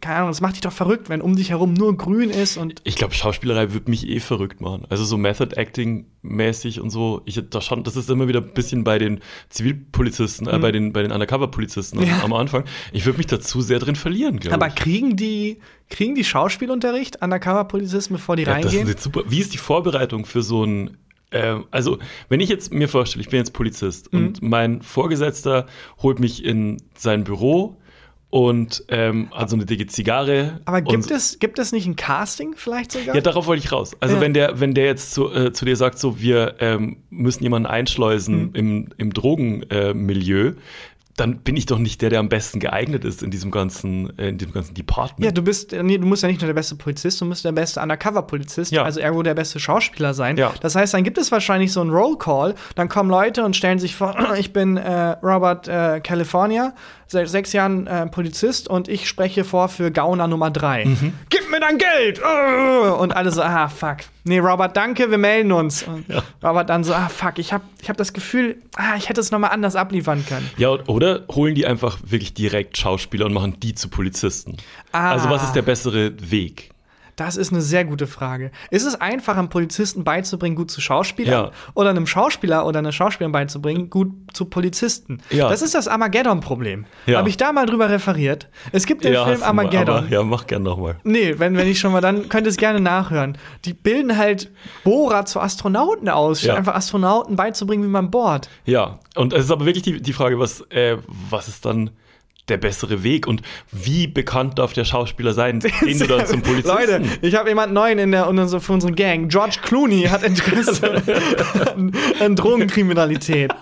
keine Ahnung, das macht dich doch verrückt, wenn um dich herum nur grün ist und. Ich glaube, Schauspielerei wird mich eh verrückt machen. Also so Method Acting mäßig und so. Ich da schon, das ist immer wieder ein bisschen bei den Zivilpolizisten, äh, bei den bei den Undercover-Polizisten Ja. am Anfang. Ich würde mich dazu sehr drin verlieren, glaube Aber ich. kriegen die, kriegen die Schauspielunterricht, Undercover-Polizisten, bevor die Ja, das ist reingehen? super. Wie ist die Vorbereitung für so ein ähm, also, wenn ich jetzt mir vorstelle, ich bin jetzt Polizist Mhm. und mein Vorgesetzter holt mich in sein Büro und ähm, hat so eine dicke Zigarre. Aber gibt es, gibt es nicht ein Casting vielleicht sogar? Ja, darauf wollte ich raus. Also Ja. wenn der, wenn der jetzt zu, äh, zu dir sagt, so wir ähm, müssen jemanden einschleusen Mhm. im, im Drogenmilieu, äh, dann bin ich doch nicht der, der am besten geeignet ist in diesem ganzen, äh, in diesem ganzen Department. Ja, du bist, nee, du musst ja nicht nur der beste Polizist, du musst der beste Undercover-Polizist, Ja. also ergo der beste Schauspieler sein. Ja. Das heißt, dann gibt es wahrscheinlich so einen Roll-Call, dann kommen Leute und stellen sich vor, ich bin äh, Robert äh, California, seit sechs Jahren äh, Polizist und ich spreche vor für Gauner Nummer drei. Mhm. Gib mir dein Geld! Und alle so, ah, fuck. Nee, Robert, danke, wir melden uns. Und Ja. Robert dann so, ah, fuck, ich hab, ich hab das Gefühl, ah, ich hätte es noch mal anders abliefern können. Ja, oder holen die einfach wirklich direkt Schauspieler und machen die zu Polizisten. Ah. Also was ist der bessere Weg? Das ist eine sehr gute Frage. Ist es einfach, einem Polizisten beizubringen, gut zu Schauspielern? Ja. Oder einem Schauspieler oder einer Schauspielerin beizubringen, gut zu Polizisten? Ja. Das ist das Armageddon-Problem. Ja. Habe ich da mal drüber referiert? Es gibt den Film du mal, Armageddon. Aber, ja, mach gern nochmal. Nee, wenn, wenn ich schon mal, dann könnt ihr es gerne nachhören. Die bilden halt Bohrer zu Astronauten aus, Ja. einfach Astronauten beizubringen, wie man bohrt. Ja, und es ist aber wirklich die, die Frage, was, äh, was ist dann der bessere Weg und wie bekannt darf der Schauspieler sein, den du dann zum Polizisten Leute, ich habe jemanden neuen in der in unser- für unsere Gang. George Clooney hat Interesse an, an Drogenkriminalität.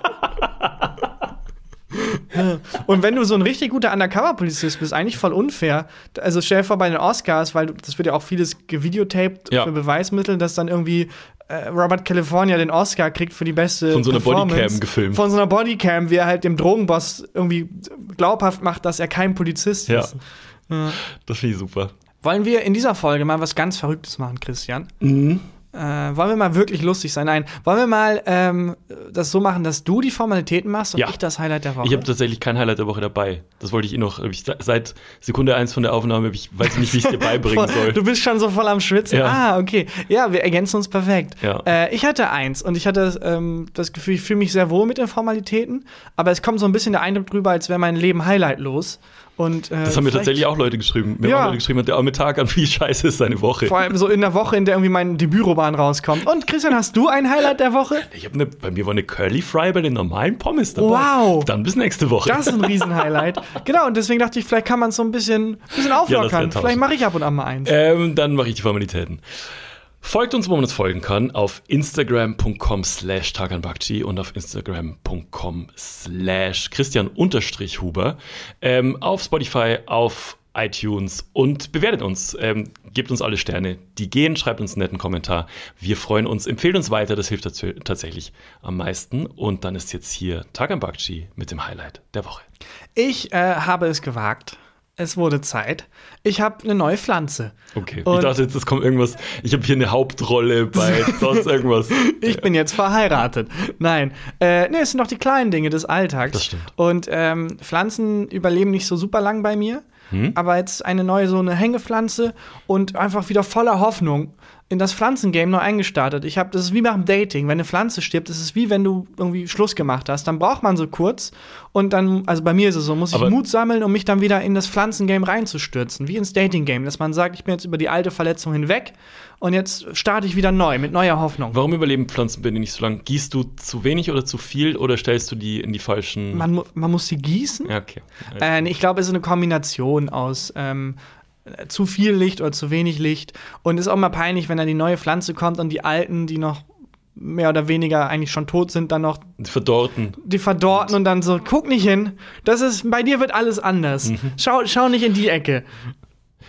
Ja. Und wenn du so ein richtig guter Undercover-Polizist bist, eigentlich voll unfair. Also stell dir vor bei den Oscars, weil das wird ja auch vieles gevideotaped Ja. für Beweismittel, dass dann irgendwie äh, Robert California den Oscar kriegt für die beste Von so einer Performance. Bodycam gefilmt. Von so einer Bodycam, wie er halt dem Drogenboss irgendwie glaubhaft macht, dass er kein Polizist Ja. ist. Das finde ich super. Wollen wir in dieser Folge mal was ganz Verrücktes machen, Christian? Mhm. Äh, wollen wir mal wirklich lustig sein? Nein, wollen wir mal ähm, das so machen, dass du die Formalitäten machst und Ja. ich das Highlight der Woche? Ich habe tatsächlich kein Highlight der Woche dabei. Das wollte ich eh noch. Ich, seit Sekunde eins von der Aufnahme, ich weiß nicht, wie ich es dir beibringen soll. Du bist schon so voll am Schwitzen. Ja. Ah, okay. Ja, wir ergänzen uns perfekt. Ja. Äh, ich hatte eins und ich hatte ähm, das Gefühl, ich fühle mich sehr wohl mit den Formalitäten, aber es kommt so ein bisschen der Eindruck drüber, als wäre mein Leben highlightlos. Und, äh, Das haben mir tatsächlich auch Leute geschrieben. Mir Ja. haben Leute geschrieben, der arme Tag an, wie scheiße ist seine Woche. Vor allem so in der Woche, in der irgendwie mein Debütroman rauskommt. Und Christian, hast du ein Highlight der Woche? Ich hab ne, bei mir war eine Curly Fry bei den normalen Pommes dabei. Wow. Dann bis nächste Woche. Das ist ein Riesenhighlight. genau, und deswegen dachte ich, vielleicht kann man es so ein bisschen, bisschen auflockern. tauschen. vielleicht mache ich ab und an mal eins. Ähm, dann mache ich die Formalitäten. Folgt uns, wo man uns folgen kann, auf instagram.com slash taganbakci und auf instagram.com slash christian unterstrich huber, ähm, auf Spotify, auf iTunes und bewertet uns, ähm, gebt uns alle Sterne, die gehen, schreibt uns einen netten Kommentar. Wir freuen uns, empfehlt uns weiter, das hilft dazu, tatsächlich am meisten. Und dann ist jetzt hier Taganbakci mit dem Highlight der Woche. Ich äh, habe es gewagt. Es wurde Zeit. Ich habe eine neue Pflanze. Okay, ich Und- dachte jetzt, es kommt irgendwas, ich habe hier eine Hauptrolle bei sonst irgendwas. Ich bin jetzt verheiratet. Nein, äh, nee, es sind doch die kleinen Dinge des Alltags. Das stimmt. Und ähm, Pflanzen überleben nicht so super lang bei mir. Hm? Aber jetzt eine neue, so eine Hängepflanze und einfach wieder voller Hoffnung in das Pflanzengame neu eingestartet. Ich habe, das ist wie beim Dating. Wenn eine Pflanze stirbt, das ist wie wenn du irgendwie Schluss gemacht hast. Dann braucht man so kurz und dann, also bei mir ist es so, muss ich Aber- Mut sammeln, um mich dann wieder in das Pflanzengame reinzustürzen. Wie ins Dating-Game, dass man sagt, ich bin jetzt über die alte Verletzung hinweg und jetzt starte ich wieder neu mit neuer Hoffnung. Warum überleben Pflanzen dir nicht so lange? Gießt du zu wenig oder zu viel oder stellst du die in die falschen. Man, man muss sie gießen. ja, okay. Äh, nee, ich glaube, es ist eine Kombination aus ähm, zu viel Licht oder zu wenig Licht. Und es ist auch mal peinlich, wenn dann die neue Pflanze kommt und die alten, die noch mehr oder weniger eigentlich schon tot sind, dann noch Die Verdorrten. die verdorten und dann so, guck nicht hin. Das ist, bei dir wird alles anders. Mhm. Schau, schau nicht in die Ecke.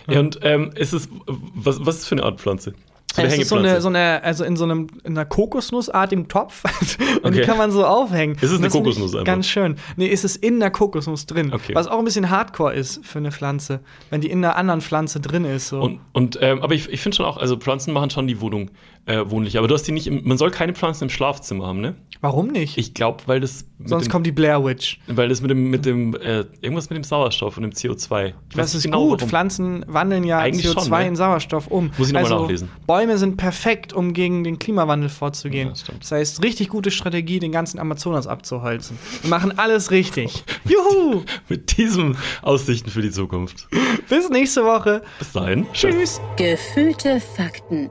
Ja, und ähm, ist es, was, was ist für eine Art Pflanze? So es ist so eine, so eine, also in so einem in einer Kokosnussartigen Topf. und die Okay. kann man so aufhängen. Ist es eine Kokosnuss einfach? Ganz schön. Nee, ist es in der Kokosnuss drin. Okay. Was auch ein bisschen hardcore ist für eine Pflanze, wenn die in einer anderen Pflanze drin ist. So. Und, und ähm, aber ich, ich finde schon auch, also Pflanzen machen schon die Wohnung äh, wohnlich. Aber du hast die nicht, im, man soll keine Pflanzen im Schlafzimmer haben, ne? Warum nicht? Ich glaube, weil das Sonst dem, kommt die Blair Witch. weil das mit dem, mit dem, äh, irgendwas mit dem Sauerstoff und dem CO2. Ich Das ist genau, gut. warum. Pflanzen wandeln ja Eigentlich CO2 schon, ne? in Sauerstoff um. Muss ich noch mal also, nachlesen. Bäume sind perfekt, um gegen den Klimawandel vorzugehen. Ja, das das heißt, richtig gute Strategie, den ganzen Amazonas abzuholzen. Wir machen alles richtig. Juhu! Mit diesen Aussichten für die Zukunft. Bis nächste Woche. Bis dahin. Tschüss. Gefühlte Fakten